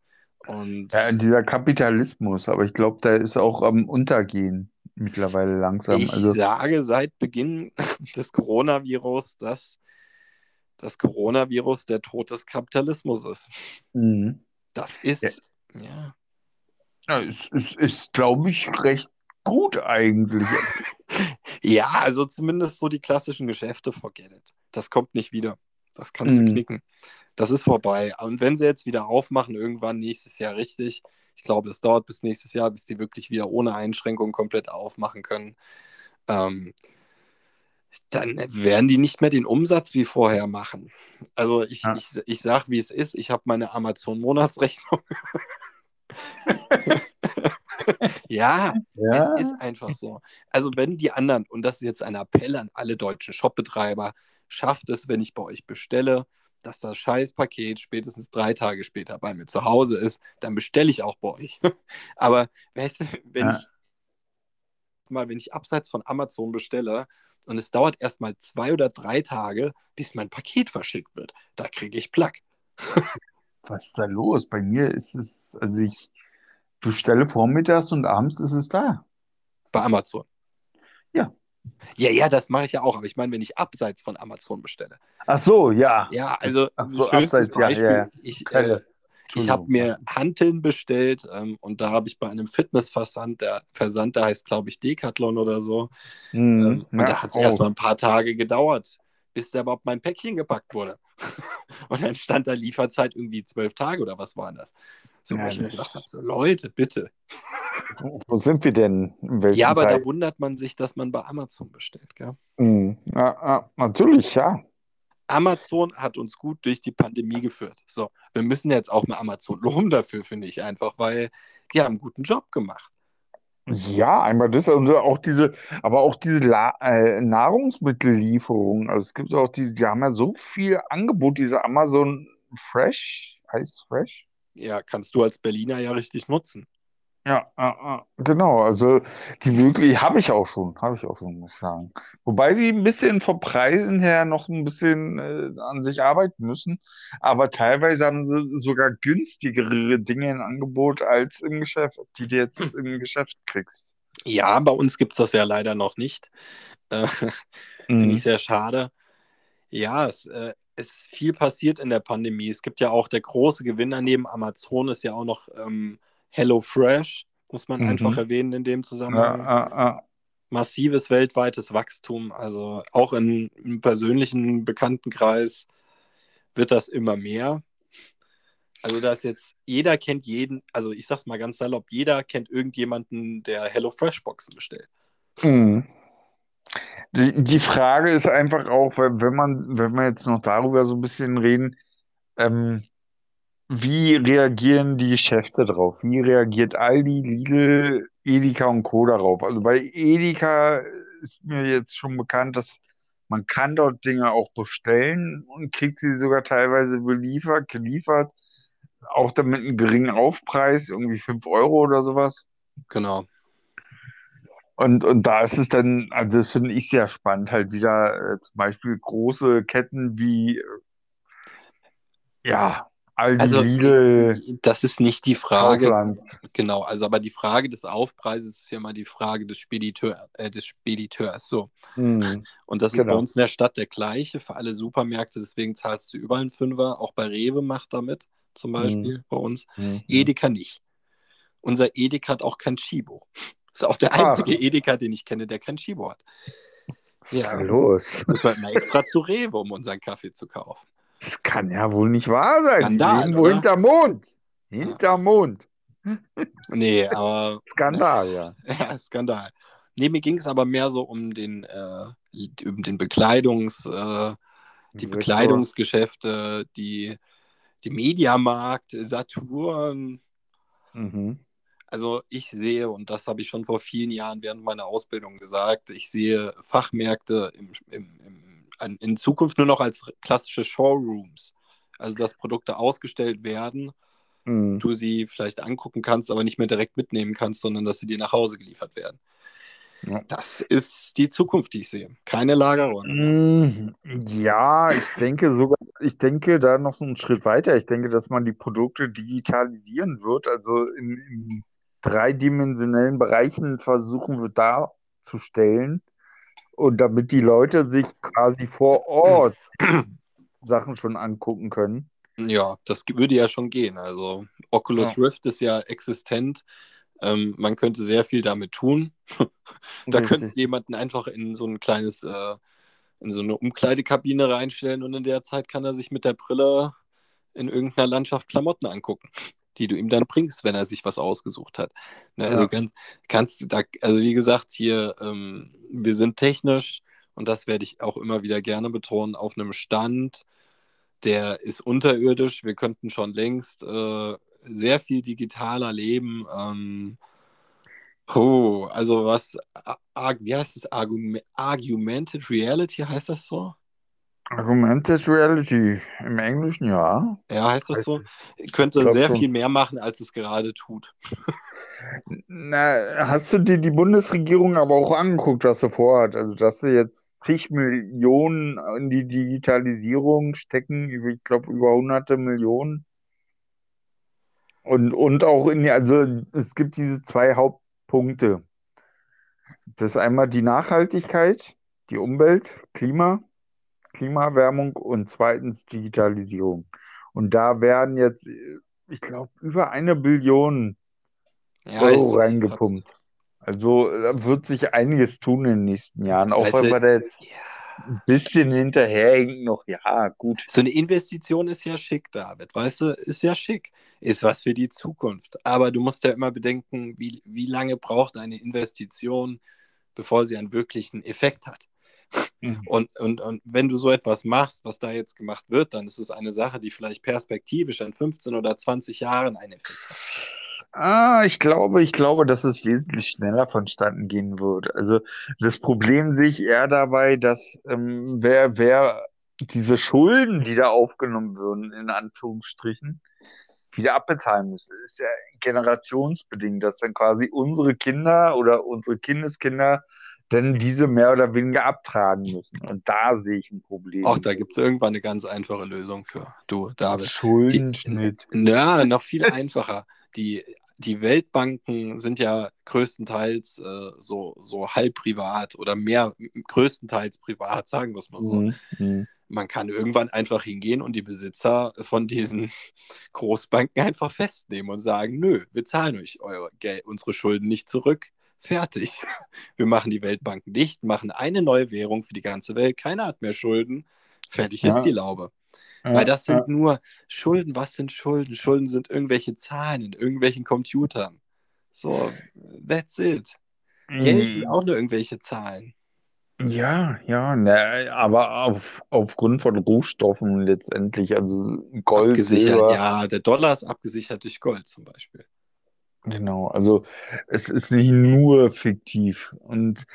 Und Ja, dieser Kapitalismus, aber ich glaube, der ist auch am Untergehen mittlerweile langsam. ich Also, sage seit Beginn des Coronavirus, dass das Coronavirus der Tod des Kapitalismus ist. mhm. Das ist, ja, Ja, es, es ist, glaube ich, recht gut eigentlich. Ja, also zumindest so die klassischen Geschäfte, forget it. Das kommt nicht wieder. Das kannst du Mhm. knicken. Das ist vorbei. Und wenn sie jetzt wieder aufmachen, irgendwann nächstes Jahr richtig, ich glaube, es dauert bis nächstes Jahr, bis die wirklich wieder ohne Einschränkungen komplett aufmachen können, ähm, dann werden die nicht mehr den Umsatz wie vorher machen. Also ich, Ja. ich, ich sage, wie es ist. Ich habe meine Amazon-Monatsrechnung. ja, es ist einfach so. Also wenn die anderen, und das ist jetzt ein Appell an alle deutschen Shopbetreiber, schafft es, wenn ich bei euch bestelle, dass das Scheißpaket spätestens drei Tage später bei mir zu Hause ist, dann bestelle ich auch bei euch. Aber weißt du, wenn Ja. ich mal, wenn ich abseits von Amazon bestelle und es dauert erst mal zwei oder drei Tage, bis mein Paket verschickt wird, da kriege ich Plack. Was ist da los? Bei mir ist es, also ich bestelle vormittags und abends ist es da. Bei Amazon. Ja. Ja, ja, das mache ich ja auch. Aber ich meine, wenn ich abseits von Amazon bestelle. Ach so, ja. Ja, also so, schönstes abseits, Beispiel. ja, ja. Ich, äh, ich habe mir Hanteln bestellt ähm, und da habe ich bei einem Fitnessversand, der Versand, der heißt, glaube ich, Decathlon oder so. Mhm. Ähm, und Ja, da hat es oh. erst mal ein paar Tage gedauert, bis da überhaupt mein Päckchen gepackt wurde. und dann stand da Lieferzeit irgendwie zwölf Tage oder was war das? So, wo Ja, ich mir gedacht habe, so Leute, bitte. Wo sind wir denn? Ja, aber da Zeiten? wundert man sich, dass man bei Amazon bestellt, gell? Mhm. Ja, natürlich, ja. Amazon hat uns gut durch die Pandemie geführt. So, wir müssen jetzt auch mal Amazon loben dafür, finde ich einfach, weil die haben einen guten Job gemacht. Ja, einmal das und auch diese, aber auch diese La äh, Nahrungsmittellieferung. Also es gibt auch diese, die haben ja so viel Angebot, diese Amazon Fresh, heißt Fresh? Ja, kannst du als Berliner ja richtig nutzen. Ja, ja, ja, genau. Also die wirklich habe ich auch schon, habe ich auch schon, muss ich sagen. Wobei die ein bisschen vom Preisen her noch ein bisschen äh, an sich arbeiten müssen. Aber teilweise haben sie sogar günstigere Dinge im Angebot als im Geschäft, die du jetzt im Geschäft kriegst. Ja, bei uns gibt es das ja leider noch nicht. Äh, Finde Mhm. ich sehr schade. Ja, es, äh, es ist viel passiert in der Pandemie. Es gibt ja auch der große Gewinner neben Amazon ist ja auch noch ähm, HelloFresh, muss man Mhm. einfach erwähnen in dem Zusammenhang. ja, ja. Massives weltweites Wachstum. Also auch in, im persönlichen Bekanntenkreis wird das immer mehr. Also dass jetzt jeder kennt jeden, also ich sag's mal ganz salopp, jeder kennt irgendjemanden, der HelloFresh-Boxen bestellt. Mhm. Die, die Frage ist einfach auch, wenn man, wenn wir jetzt noch darüber so ein bisschen reden, ähm, wie reagieren die Geschäfte drauf? Wie reagiert Aldi, Lidl, Edeka und Co. darauf? Also bei Edeka ist mir jetzt schon bekannt, dass man kann dort Dinge auch bestellen und kriegt sie sogar teilweise beliefert, geliefert, auch damit einen geringen Aufpreis, irgendwie 5 Euro oder sowas. Genau. Und, und da ist es dann, also das finde ich sehr spannend, halt wieder äh, zum Beispiel große Ketten wie, äh, ja, Aldi, Also Lidl, das ist nicht die Frage, Kaufland. genau, also aber die Frage des Aufpreises ist ja mal die Frage des, Spediteur, äh, des Spediteurs. So. Hm. Und das ist bei Genau. uns in der Stadt der gleiche für alle Supermärkte, deswegen zahlst du überall einen Fünfer. Auch bei Rewe macht damit zum Beispiel bei uns. Hm. Edeka nicht. Unser Edeka hat auch kein Chibo. Ist auch der Ah. einzige Edeka, den ich kenne, der kein Chibo hat. Ja. los? Müssen wir immer extra zu Rewe, um unseren Kaffee zu kaufen. Das kann ja wohl nicht wahr sein. Die Skandal, leben wohl oder? hinterm Mond. Hinterm Mond. Nee, aber Skandal, ja. ja, Skandal. Nee, mir ging es aber mehr so um den, äh, um den Bekleidungs, äh, die. Bekleidungsgeschäfte, die, die Mediamarkt, Saturn. Mhm. Also ich sehe, und das habe ich schon vor vielen Jahren während meiner Ausbildung gesagt, ich sehe Fachmärkte im, im, im, in Zukunft nur noch als klassische Showrooms. Also dass Produkte ausgestellt werden, Mhm. du sie vielleicht angucken kannst, aber nicht mehr direkt mitnehmen kannst, sondern dass sie dir nach Hause geliefert werden. Ja. Das ist die Zukunft, die ich sehe. Keine Lagerräume. Mm, Ja, ich denke sogar, ich denke da noch so einen Schritt weiter. Ich denke, dass man die Produkte digitalisieren wird, also in, in dreidimensionellen Bereichen versuchen wird darzustellen und damit die Leute sich quasi vor Ort Sachen schon angucken können. Ja, das würde ja schon gehen. Also Oculus Rift ist ja existent. Ähm, man könnte sehr viel damit tun. da könntest du jemanden einfach in so ein kleines, äh, in so eine Umkleidekabine reinstellen und in der Zeit kann er sich mit der Brille in irgendeiner Landschaft Klamotten angucken, die du ihm dann bringst, wenn er sich was ausgesucht hat. Ne, also Ja. ganz, kannst du da, also wie gesagt, hier, ähm, wir sind technisch und das werde ich auch immer wieder gerne betonen, auf einem Stand, der ist unterirdisch. Wir könnten schon längst äh, sehr viel digitaler leben. Ähm, oh, also was, wie heißt es? Argum Argumented Reality heißt das so? Augmented Reality im Englischen, ja. Ja, heißt das so? Könnte sehr schon. viel mehr machen, als es gerade tut. Na, hast du dir die Bundesregierung aber auch angeguckt, was sie vorhat? Also, dass sie jetzt zig Millionen in die Digitalisierung stecken, ich glaube, über hunderte Millionen. Und, und auch in die, also es gibt diese zwei Hauptpunkte. Das ist einmal die Nachhaltigkeit, die Umwelt, Klima, Klimaerwärmung und zweitens Digitalisierung. Und da werden jetzt, ich glaube, über eine Billion Ja, Euro ich reingepumpt. Also da wird sich einiges tun in den nächsten Jahren, auch Weißt wenn wir da jetzt Ja. ein bisschen hinterherhinken noch. Ja, gut. So eine Investition ist ja schick, David. Weißt du, ist ja schick. Ist was für die Zukunft. Aber du musst ja immer bedenken, wie, wie lange braucht eine Investition, bevor sie einen wirklichen Effekt hat. Mhm. Und, und, und wenn du so etwas machst, was da jetzt gemacht wird, dann ist es eine Sache, die vielleicht perspektivisch in 15 oder 20 Jahren einen Effekt hat. Ah, ich glaube, ich glaube, dass es wesentlich schneller vonstatten gehen wird. Also das Problem sehe ich eher dabei, dass ähm, wer, wer diese Schulden, die da aufgenommen würden, in Anführungsstrichen, wieder abbezahlen müsste. ist ja generationsbedingt, dass dann quasi unsere Kinder oder unsere Kindeskinder dann diese mehr oder weniger abtragen müssen. Und da sehe ich ein Problem. Auch da gibt es irgendwann eine ganz einfache Lösung für. Du, David. Schuldenschnitt. Ja, noch viel einfacher. Die, die Weltbanken sind ja größtenteils äh, so, so halb privat oder mehr, größtenteils privat, sagen wir es mal so. Mhm. Mhm. Man kann irgendwann einfach hingehen und die Besitzer von diesen Großbanken einfach festnehmen und sagen, nö, wir zahlen euch eure Geld, unsere Schulden nicht zurück. Fertig. Wir machen die Weltbanken dicht, machen eine neue Währung für die ganze Welt. Keiner hat mehr Schulden. Fertig ist Ja. die Laube. Ja, Weil das sind ja. nur Schulden. Was sind Schulden? Schulden sind irgendwelche Zahlen in irgendwelchen Computern. So, that's it. Geld sind Mhm. auch nur irgendwelche Zahlen. Ja, ja, ne, aber auf, aufgrund von Rohstoffen letztendlich, also Gold, abgesichert, Silber, ja. Der Dollar ist abgesichert durch Gold zum Beispiel. Genau, also es ist nicht nur fiktiv. Und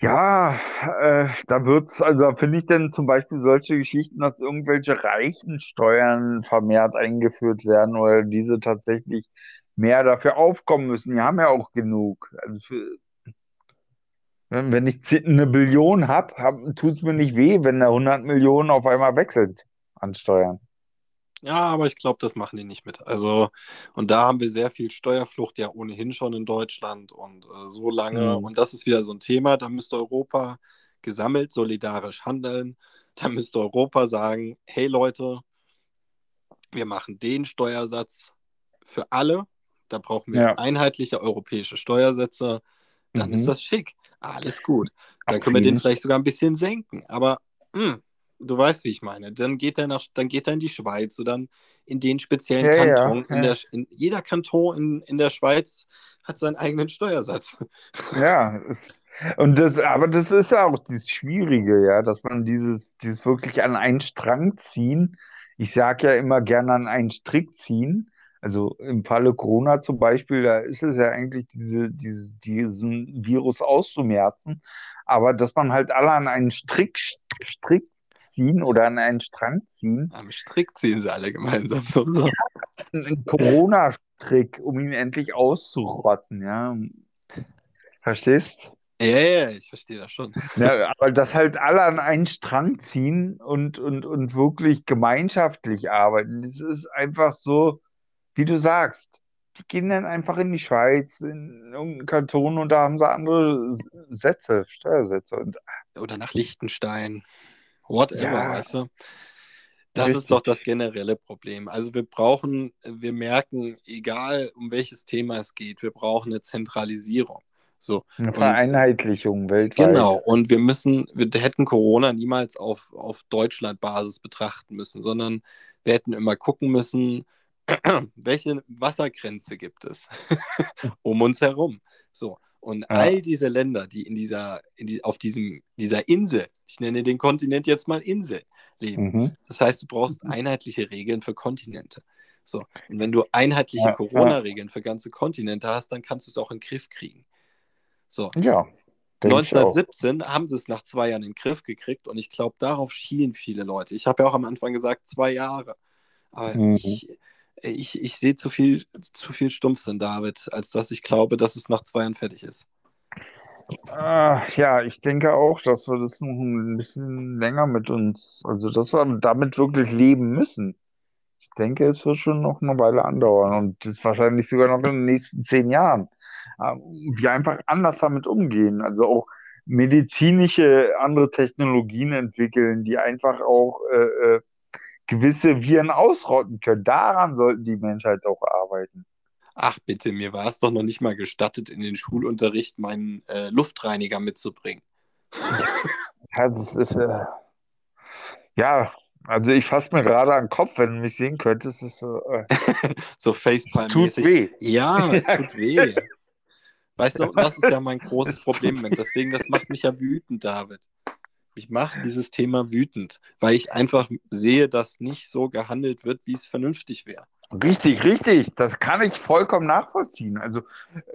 ja, äh, da wird's, also finde ich dann zum Beispiel solche Geschichten, dass irgendwelche reichen Steuern vermehrt eingeführt werden oder diese tatsächlich mehr dafür aufkommen müssen. Die haben ja auch genug. Also für, wenn wenn ich eine Billion habe, hab, tut es mir nicht weh, wenn da 100 Millionen auf einmal sind an Steuern. Ja, aber ich glaube, das machen die nicht mit. Also, und da haben wir sehr viel Steuerflucht ja ohnehin schon in Deutschland und äh, so lange. Mhm. Und das ist wieder so ein Thema, da müsste Europa gesammelt solidarisch handeln. Da müsste Europa sagen, hey Leute, wir machen den Steuersatz für alle. Da brauchen wir Ja. einheitliche europäische Steuersätze. Dann Mhm. ist das schick. Alles gut. Dann können wir den vielleicht sogar ein bisschen senken. Aber mh, du weißt, wie ich meine. Dann geht er nach, dann geht er in die Schweiz oder dann in den speziellen Ja, ja, Kanton. In ja. der, in, jeder Kanton in, in der Schweiz hat seinen eigenen Steuersatz. Ja, und das, aber das ist ja auch das Schwierige, ja, dass man dieses, dieses wirklich an einen Strang ziehen. Ich sage ja immer gerne an einen Strick ziehen. Also im Falle Corona zum Beispiel, da ist es ja eigentlich diese, diese, diesen Virus auszumerzen. Aber dass man halt alle an einen Strick, Strick ziehen oder an einen Strang ziehen, Am Strick ziehen sie alle gemeinsam. So, so. einen Corona-Strick, um ihn endlich auszurotten, ja. Verstehst? Ja, ja, ich verstehe das schon. Ja, aber dass halt alle an einen Strang ziehen und, und, und wirklich gemeinschaftlich arbeiten, das ist einfach so, wie du sagst. Die gehen dann einfach in die Schweiz, in irgendeinen Kanton und da haben sie andere Sätze, Steuersätze. Und Oder nach Liechtenstein. Whatever, Ja. weißt du? Das Richtig. ist doch das generelle Problem. Also wir brauchen, wir merken, egal um welches Thema es geht, wir brauchen eine Zentralisierung. So. Eine Vereinheitlichung weltweit. genau, und wir müssen, wir hätten Corona niemals auf, auf Deutschland-Basis betrachten müssen, sondern wir hätten immer gucken müssen, welche Wassergrenze gibt es um uns herum. So. Und Ja. all diese Länder, die in dieser, in die, auf diesem, dieser Insel, ich nenne den Kontinent jetzt mal Insel, leben. Mhm. Das heißt, du brauchst einheitliche Regeln für Kontinente. So. Und wenn du einheitliche Ja. Corona-Regeln für ganze Kontinente hast, dann kannst du es auch in den Griff kriegen. So. Ja, denke ich auch. 1917 haben sie es nach zwei Jahren in den Griff gekriegt und ich glaube, darauf schielen viele Leute. Ich habe ja auch am Anfang gesagt, zwei Jahre. Aber Mhm. ich, ich, ich sehe zu viel, zu viel Stumpfsinn, David, als dass ich glaube, dass es nach zwei Jahren fertig ist. Ah, ja, ich denke auch, dass wir das noch ein bisschen länger mit uns, also dass wir damit wirklich leben müssen. Ich denke, es wird schon noch eine Weile andauern und das wahrscheinlich sogar noch in den nächsten zehn Jahren. Ähm, Wir einfach anders damit umgehen, also auch medizinische andere Technologien entwickeln, die einfach auch äh, äh, gewisse Viren ausrotten können. Daran sollten die Menschheit auch arbeiten. Ach bitte, mir war es doch noch nicht mal gestattet, in den Schulunterricht meinen äh, Luftreiniger mitzubringen. Ja, das ist, äh, ja, also ich fasse mir gerade an den Kopf, wenn du mich sehen könntest. Es ist, äh, So es tut weh. Ja, es tut weh. Weißt du, das ist ja mein großes Es Problem. Deswegen, das macht mich ja wütend, David. Mich macht dieses Thema wütend, weil ich einfach sehe, dass nicht so gehandelt wird, wie es vernünftig wäre. Richtig, richtig. Das kann ich vollkommen nachvollziehen. Also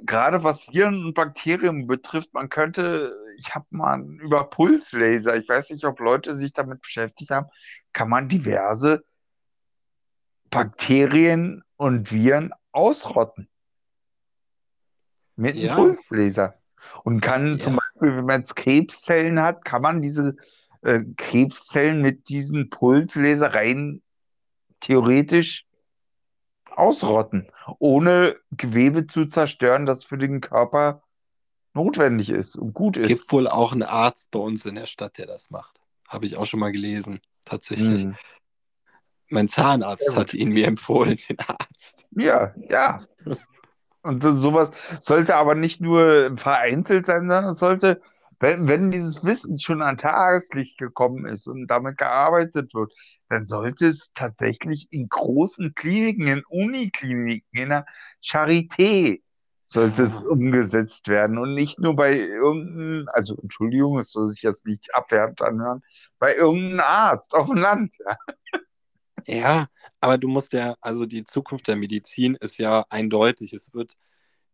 gerade was Viren und Bakterien betrifft, man könnte, ich habe mal über Pulslaser, ich weiß nicht, ob Leute sich damit beschäftigt haben, kann man diverse Bakterien und Viren ausrotten mit einem Ja, Pulslaser. Und kann zum ja. Beispiel, wenn man jetzt Krebszellen hat, kann man diese äh, Krebszellen mit diesem Pulslaser rein theoretisch ausrotten, ohne Gewebe zu zerstören, das für den Körper notwendig ist und gut ist. Gibt wohl auch einen Arzt bei uns in der Stadt, der das macht. Habe ich auch schon mal gelesen, tatsächlich. Hm. Mein Zahnarzt gut. hat ihn mir empfohlen, den Arzt. Ja, ja. Und das, sowas sollte aber nicht nur vereinzelt sein, sondern es sollte, wenn, wenn dieses Wissen schon an Tageslicht gekommen ist und damit gearbeitet wird, dann sollte es tatsächlich in großen Kliniken, in Unikliniken, in der Charité, sollte es Ja. umgesetzt werden und nicht nur bei irgendeinem, also Entschuldigung, es soll sich jetzt nicht abwertend anhören, bei irgendeinem Arzt auf dem Land. Ja. Ja, aber du musst ja, also die Zukunft der Medizin ist ja eindeutig. Es wird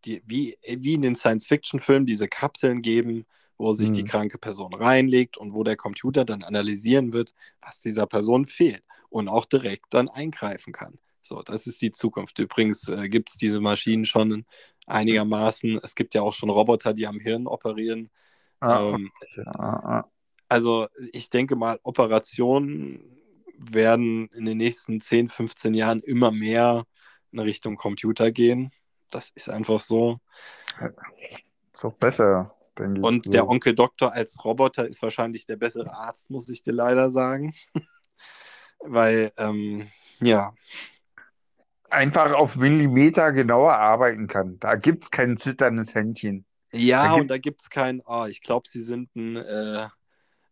die, wie, wie in den Science-Fiction-Filmen diese Kapseln geben, wo sich die Hm. kranke Person reinlegt und wo der Computer dann analysieren wird, was dieser Person fehlt und auch direkt dann eingreifen kann. So, das ist die Zukunft. Übrigens äh, gibt es diese Maschinen schon einigermaßen. Es gibt ja auch schon Roboter, die am Hirn operieren. Ja, Ähm, ja, ja. also ich denke mal, Operationen werden in den nächsten 10, 15 Jahren immer mehr in Richtung Computer gehen. Das ist einfach so. Ist auch besser. Und der So. Onkel Doktor als Roboter ist wahrscheinlich der bessere Arzt, muss ich dir leider sagen. Weil, ähm, ja, Einfach auf Millimeter genauer arbeiten kann. Da gibt es kein zitterndes Händchen. Da ja, und gibt da gibt es kein, oh, ich glaube, sie sind ein äh,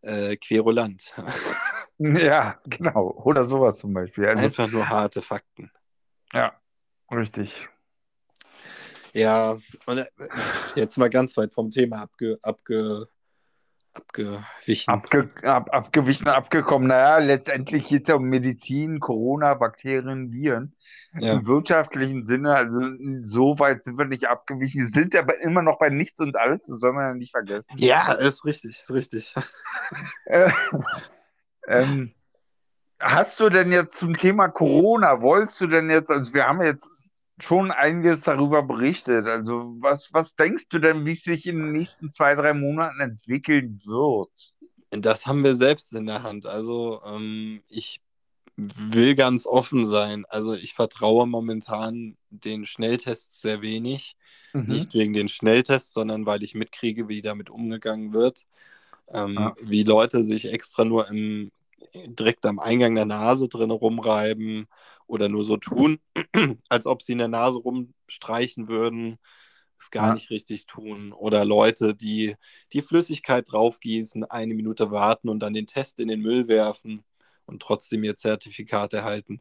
äh, Querulant. ja, genau. Oder sowas zum Beispiel. Also, Einfach nur harte Fakten. ja, richtig. Ja, und äh, jetzt mal ganz weit vom Thema abge, abge, abgewichen. Abge, ab, abgewichen, abgekommen. Naja, letztendlich geht es ja um Medizin, Corona, Bakterien, Viren. Ja. Im wirtschaftlichen Sinne, also so weit sind wir nicht abgewichen. Wir sind aber immer noch bei nichts und alles, das soll man ja nicht vergessen. Ja, ist richtig, ist richtig. Äh, ähm, hast du denn jetzt zum Thema Corona, wolltest du denn jetzt, also wir haben jetzt schon einiges darüber berichtet, also was, was denkst du denn, wie es sich in den nächsten zwei, drei Monaten entwickeln wird? Das haben wir selbst in der Hand. Also ähm, ich will ganz offen sein. Also ich vertraue momentan den Schnelltests sehr wenig. Mhm. Nicht wegen den Schnelltests, sondern weil ich mitkriege, wie damit umgegangen wird. Ähm, Ja. Wie Leute sich extra nur im direkt am Eingang der Nase drin rumreiben oder nur so tun, als ob sie in der Nase rumstreichen würden, es gar Ja. nicht richtig tun. Oder Leute, die die Flüssigkeit draufgießen, eine Minute warten und dann den Test in den Müll werfen und trotzdem ihr Zertifikat erhalten.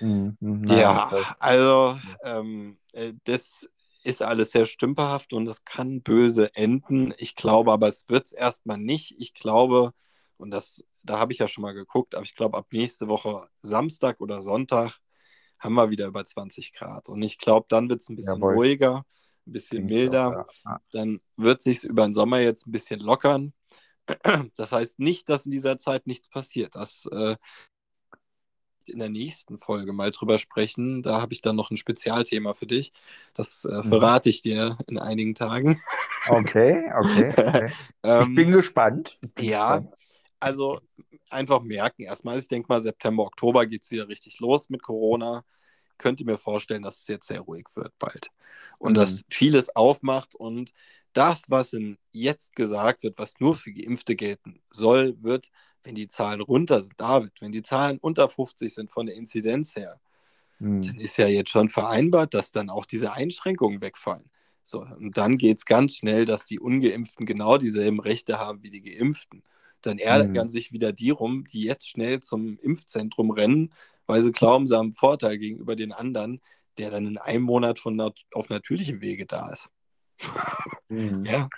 Mhm. mhm, Ja, das- also ähm, äh, das ist alles sehr stümperhaft und es kann böse enden. Ich glaube aber, es wird es erstmal nicht. Ich glaube, und das, da habe ich ja schon mal geguckt, aber ich glaube, ab nächste Woche Samstag oder Sonntag haben wir wieder über 20 Grad. Und ich glaube, dann wird es ein bisschen Jawohl. ruhiger, ein bisschen ich auch, milder. ja. Dann wird sich über den Sommer jetzt ein bisschen lockern. Das heißt nicht, dass in dieser Zeit nichts passiert. Das äh, in der nächsten Folge mal drüber sprechen. Da habe ich dann noch ein Spezialthema für dich. Das äh, Mhm. verrate ich dir in einigen Tagen. Okay, okay, okay. Ich Ähm, bin gespannt. Ich bin ja, gespannt. Also einfach merken erstmal. Ich denke mal, September, Oktober geht es wieder richtig los mit Corona. Könnte mir vorstellen, dass es jetzt sehr ruhig wird bald. Und Mhm. dass vieles aufmacht und das, was in jetzt gesagt wird, was nur für Geimpfte gelten soll, wird, wenn die Zahlen runter sind, David, wenn die Zahlen unter 50 sind von der Inzidenz her, dann Mhm. ist ja jetzt schon vereinbart, dass dann auch diese Einschränkungen wegfallen. So, und dann geht es ganz schnell, dass die Ungeimpften genau dieselben Rechte haben wie die Geimpften. Dann ärgern Mhm. sich wieder die rum, die jetzt schnell zum Impfzentrum rennen, weil sie glauben, sie haben einen Vorteil gegenüber den anderen, der dann in einem Monat von nat auf natürlichem Wege da ist. Mhm. Ja,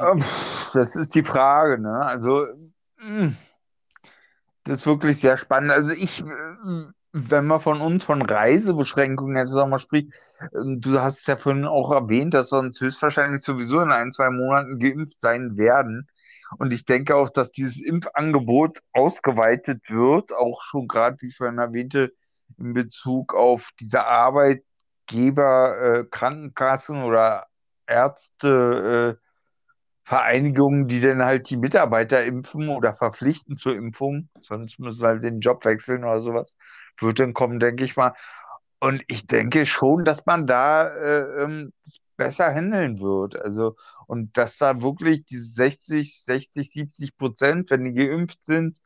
Ähm, Das ist die Frage, ne? Also, mh, das ist wirklich sehr spannend. Also ich, äh, wenn man von uns von Reisebeschränkungen jetzt auch mal spricht, äh, du hast es ja vorhin auch erwähnt, dass wir uns höchstwahrscheinlich sowieso in ein, zwei Monaten geimpft sein werden. Und ich denke auch, dass dieses Impfangebot ausgeweitet wird, auch schon gerade, wie ich vorhin erwähnte, in Bezug auf diese Arbeitgeber, äh, Krankenkassen oder Ärzte, äh, Vereinigungen, die dann halt die Mitarbeiter impfen oder verpflichten zur Impfung, sonst müssen sie halt den Job wechseln oder sowas, wird dann kommen, denke ich mal. Und ich denke schon, dass man da äh, ähm, besser handeln wird. Also, und dass da wirklich diese 60, 60, 70 Prozent, wenn die geimpft sind,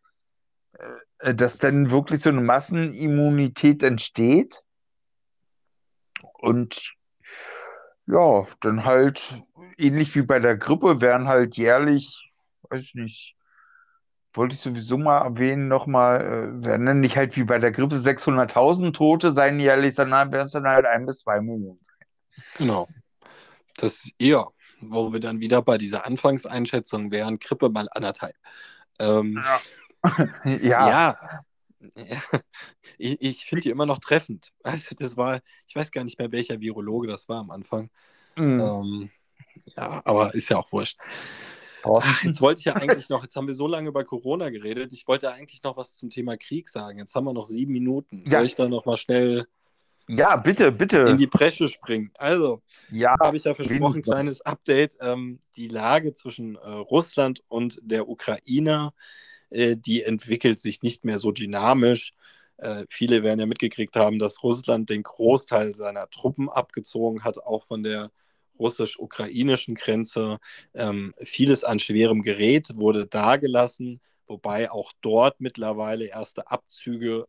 äh, dass dann wirklich so eine Massenimmunität entsteht. Und ja, dann halt ähnlich wie bei der Grippe werden halt jährlich, weiß ich nicht, wollte ich sowieso mal erwähnen, nochmal, äh, werden nicht halt wie bei der Grippe 600.000 Tote sein jährlich, sondern werden es dann halt ein bis zwei Millionen. genau. Das ja, wo wir dann wieder bei dieser Anfangseinschätzung wären, Grippe mal anderthalb. Ähm, Ja, Ja, ich, ich finde die immer noch treffend. Also das war, ich weiß gar nicht mehr, welcher Virologe das war am Anfang. Mhm. Ähm, ja, aber ist ja auch wurscht. Ach, jetzt wollte ich ja eigentlich noch, jetzt haben wir so lange über Corona geredet, ich wollte eigentlich noch was zum Thema Krieg sagen. Jetzt haben wir noch sieben Minuten. Ja. Soll ich da noch mal schnell Ja, bitte, in bitte. die Bresche springen? Also, Ja, habe ich ja versprochen, kleines Update. Ähm, die Lage zwischen äh, Russland und der Ukraine, äh, die entwickelt sich nicht mehr so dynamisch. Äh, viele werden ja mitgekriegt haben, dass Russland den Großteil seiner Truppen abgezogen hat, auch von der russisch-ukrainischen Grenze. Ähm, vieles an schwerem Gerät wurde dagelassen, wobei auch dort mittlerweile erste Abzüge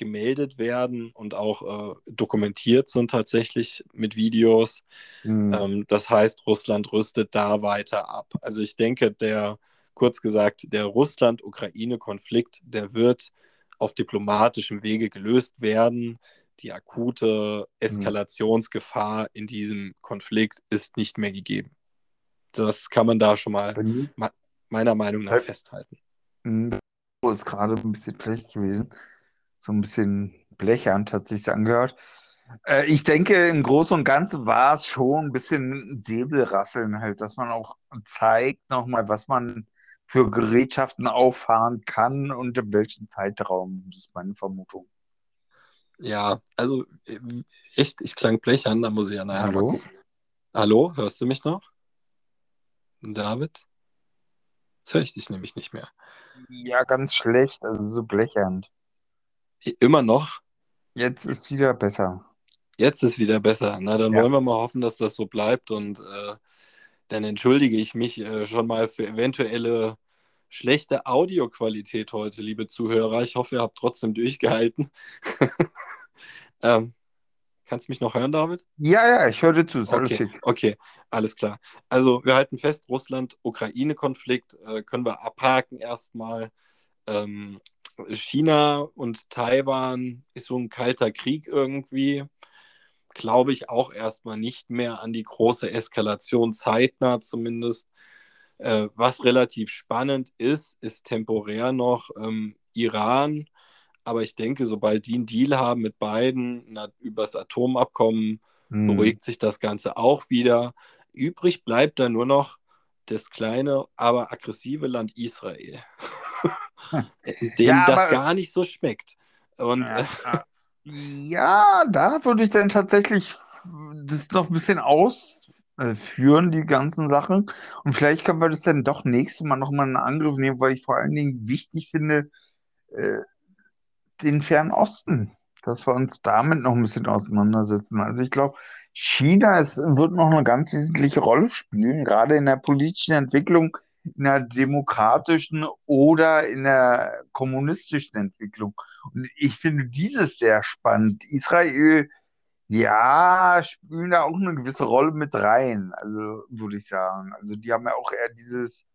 gemeldet werden und auch äh, dokumentiert sind tatsächlich mit Videos. Mhm. Ähm, das heißt, Russland rüstet da weiter ab. Also ich denke, der, kurz gesagt, der Russland-Ukraine-Konflikt, der wird auf diplomatischem Wege gelöst werden. Die akute Eskalationsgefahr in diesem Konflikt ist nicht mehr gegeben. Das kann man da schon mal meiner Meinung nach Ja. festhalten. Mhm. ist gerade ein bisschen schlecht gewesen. So ein bisschen blechernd hat sich's angehört. Äh, ich denke, im Großen und Ganzen war es schon ein bisschen Säbelrasseln halt, dass man auch zeigt nochmal, was man für Gerätschaften auffahren kann und in welchem Zeitraum. Das ist meine Vermutung. Ja, also äh, echt, ich klang blechern, da muss ich ja nachher Hallo? mal. Hallo, hörst du mich noch? David? Jetzt höre ich dich nämlich nicht mehr. Ja, ganz schlecht, also so blechernd. Immer noch? Jetzt ist wieder besser. Jetzt ist wieder besser. Na, dann Ja. wollen wir mal hoffen, dass das so bleibt und äh, dann entschuldige ich mich äh, schon mal für eventuelle schlechte Audioqualität heute, liebe Zuhörer. Ich hoffe, ihr habt trotzdem durchgehalten. ähm, kannst du mich noch hören, David? Ja, ja, ich höre dir zu. Ist okay, alles okay, alles klar. Also wir halten fest, Russland-Ukraine-Konflikt äh, können wir abhaken erstmal. Ähm, China und Taiwan ist so ein kalter Krieg irgendwie. Glaube ich auch erstmal nicht mehr an die große Eskalation, zeitnah zumindest. Äh, was relativ spannend ist, ist temporär noch ähm, Iran. Aber ich denke, sobald die einen Deal haben mit beiden na, übers Atomabkommen, hm. beruhigt sich das Ganze auch wieder. Übrig bleibt da nur noch das kleine, aber aggressive Land Israel, dem ja, das gar nicht so schmeckt. Und, ja, ja, da würde ich dann tatsächlich das noch ein bisschen ausführen, die ganzen Sachen. Und vielleicht können wir das dann doch nächstes Mal nochmal in Angriff nehmen, weil ich vor allen Dingen wichtig finde, äh, den Fernen Osten, dass wir uns damit noch ein bisschen auseinandersetzen. Also ich glaube, China ist, wird noch eine ganz wesentliche Rolle spielen, gerade in der politischen Entwicklung, in der demokratischen oder in der kommunistischen Entwicklung. Und ich finde dieses sehr spannend. Israel, ja, spielen da auch eine gewisse Rolle mit rein, also würde ich sagen. Also die haben ja auch eher dieses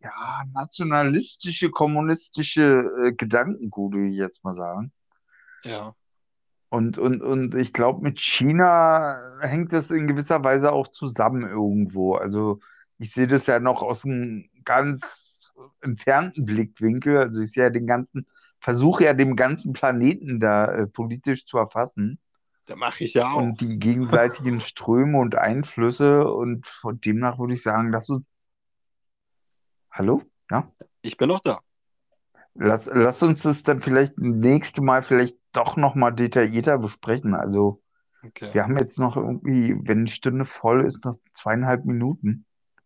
ja, nationalistische, kommunistische äh, Gedankengut, würde ich jetzt mal sagen. Ja. Und, und, und ich glaube, mit China hängt das in gewisser Weise auch zusammen irgendwo. Also ich sehe das ja noch aus einem ganz entfernten Blickwinkel. Also ich sehe ja den ganzen, versuche ja den ganzen Planeten da äh, politisch zu erfassen. Da mache ich ja auch. Und die gegenseitigen Ströme und Einflüsse. Und von demnach würde ich sagen, lass uns. Hallo? Ja? Ich bin noch da. Lass, lass uns das dann vielleicht nächste Mal vielleicht doch nochmal detaillierter besprechen. Also okay. wir haben jetzt noch irgendwie, wenn die Stunde voll ist, noch zweieinhalb Minuten.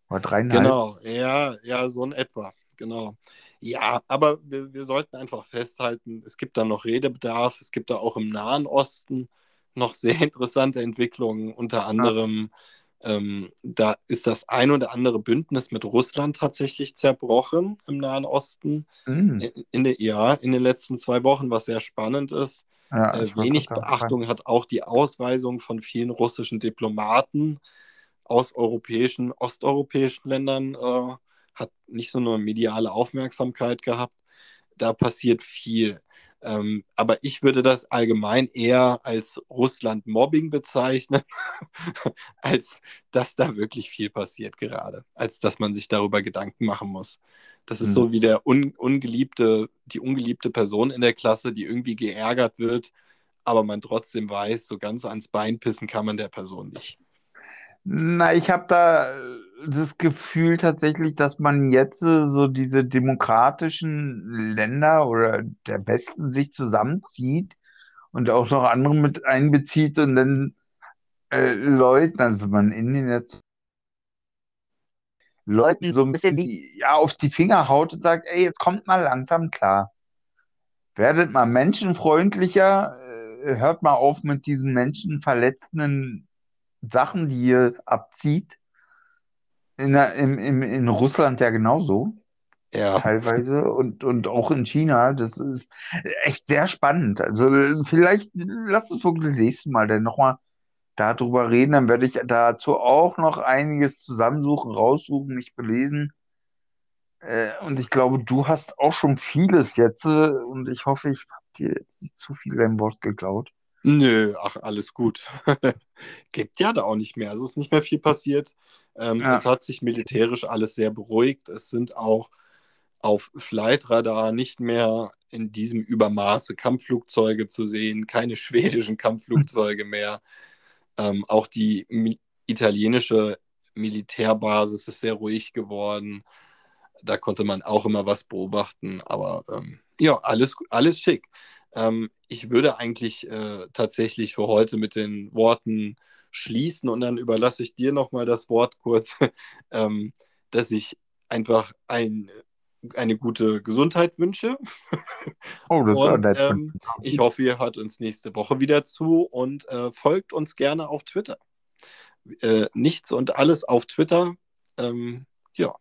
Oder dreieinhalb. Genau, ja, ja, so in etwa. Genau. Ja, aber wir, wir sollten einfach festhalten, es gibt da noch Redebedarf, es gibt da auch im Nahen Osten noch sehr interessante Entwicklungen, unter anderem ja ähm, da ist das ein oder andere Bündnis mit Russland tatsächlich zerbrochen im Nahen Osten. Mhm. In, in, der, ja, in den letzten zwei Wochen, was sehr spannend ist. Ja, äh, wenig Beachtung hat auch die Ausweisung von vielen russischen Diplomaten aus europäischen, osteuropäischen Ländern, äh, hat nicht so eine mediale Aufmerksamkeit gehabt. Da passiert viel. Ähm, aber ich würde das allgemein eher als Russland-Mobbing bezeichnen, als dass da wirklich viel passiert gerade, als dass man sich darüber Gedanken machen muss. Das ist mhm. so wie der un ungeliebte, die ungeliebte Person in der Klasse, die irgendwie geärgert wird, aber man trotzdem weiß, so ganz ans Bein pissen kann man der Person nicht. Na, ich habe da das Gefühl tatsächlich, dass man jetzt so diese demokratischen Länder oder der Westen sich zusammenzieht und auch noch andere mit einbezieht und dann äh, Leuten, also wenn man in den jetzt Leuten so ein bisschen die, ja, auf die Finger haut und sagt, ey, jetzt kommt mal langsam klar. Werdet mal menschenfreundlicher, äh, hört mal auf mit diesen menschenverletzenden Sachen, die ihr abzieht. In, in, in, in Russland ja genauso. Ja. Teilweise und, und auch in China. Das ist echt sehr spannend. Also vielleicht lass uns wirklich nächstes Mal dann nochmal darüber reden. Dann werde ich dazu auch noch einiges zusammensuchen, raussuchen, mich belesen. Äh, und ich glaube, du hast auch schon vieles jetzt. Äh, und ich hoffe, ich habe dir jetzt nicht zu viel dein Wort geklaut. Nö, ach, alles gut. Gibt ja da auch nicht mehr. Also ist nicht mehr viel passiert. Ähm, ja. Es hat sich militärisch alles sehr beruhigt. Es sind auch auf Flightradar nicht mehr in diesem Übermaße Kampfflugzeuge zu sehen, keine schwedischen Kampfflugzeuge mehr. Ähm, auch die mi italienische Militärbasis ist sehr ruhig geworden. Da konnte man auch immer was beobachten, aber ähm, ja, alles, alles schick. Ähm, ich würde eigentlich äh, tatsächlich für heute mit den Worten schließen und dann überlasse ich dir nochmal das Wort kurz, ähm, dass ich einfach ein, eine gute Gesundheit wünsche. Oh, das und, ist ähm, Ich hoffe, ihr hört uns nächste Woche wieder zu und äh, folgt uns gerne auf Twitter. Äh, nichts und alles auf Twitter. Ähm, ja.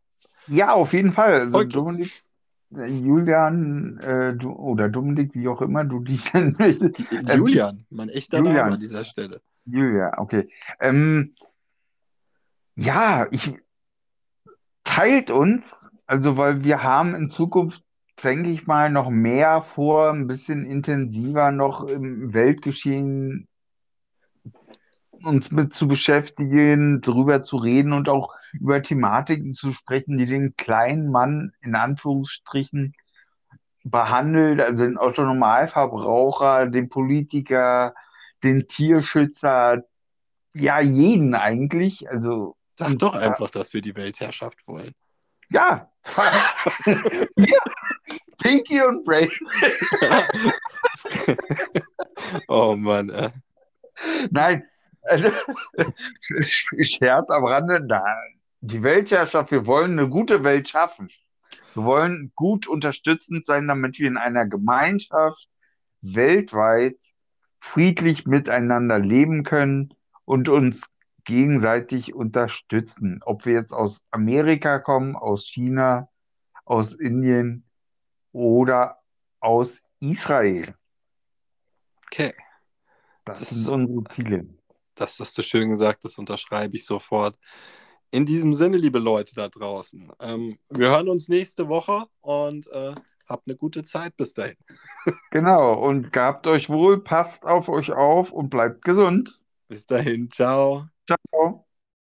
Ja, auf jeden Fall. Also Folgt. Dominik, Julian äh, du, oder Dominik, wie auch immer du dich nennen. Ähm, Julian, mein echter Name Julian. an dieser Stelle. Julia, okay. Ähm, ja, ich teilt uns, also weil wir haben in Zukunft, denke ich mal, noch mehr vor, ein bisschen intensiver noch im Weltgeschehen uns mit zu beschäftigen, darüber zu reden und auch über Thematiken zu sprechen, die den kleinen Mann in Anführungsstrichen behandelt, also den Otto-Normalverbraucher, den Politiker, den Tierschützer, ja, jeden eigentlich. Also, Sag doch da- einfach, dass wir die Weltherrschaft wollen. ja, ja, Pinky und Brain. oh Mann, äh. Nein, also, Scherz am Rande, da, die Weltherrschaft, wir wollen eine gute Welt schaffen. Wir wollen gut unterstützend sein, damit wir in einer Gemeinschaft weltweit friedlich miteinander leben können und uns gegenseitig unterstützen. Ob wir jetzt aus Amerika kommen, aus China, aus Indien oder aus Israel. okay. Das Das- sind unsere Ziele. Das hast du schön gesagt, das unterschreibe ich sofort. In diesem Sinne, liebe Leute da draußen, ähm, wir hören uns nächste Woche und äh, habt eine gute Zeit bis dahin. Genau, und gehabt euch wohl, passt auf euch auf und bleibt gesund. Bis dahin, ciao. Ciao.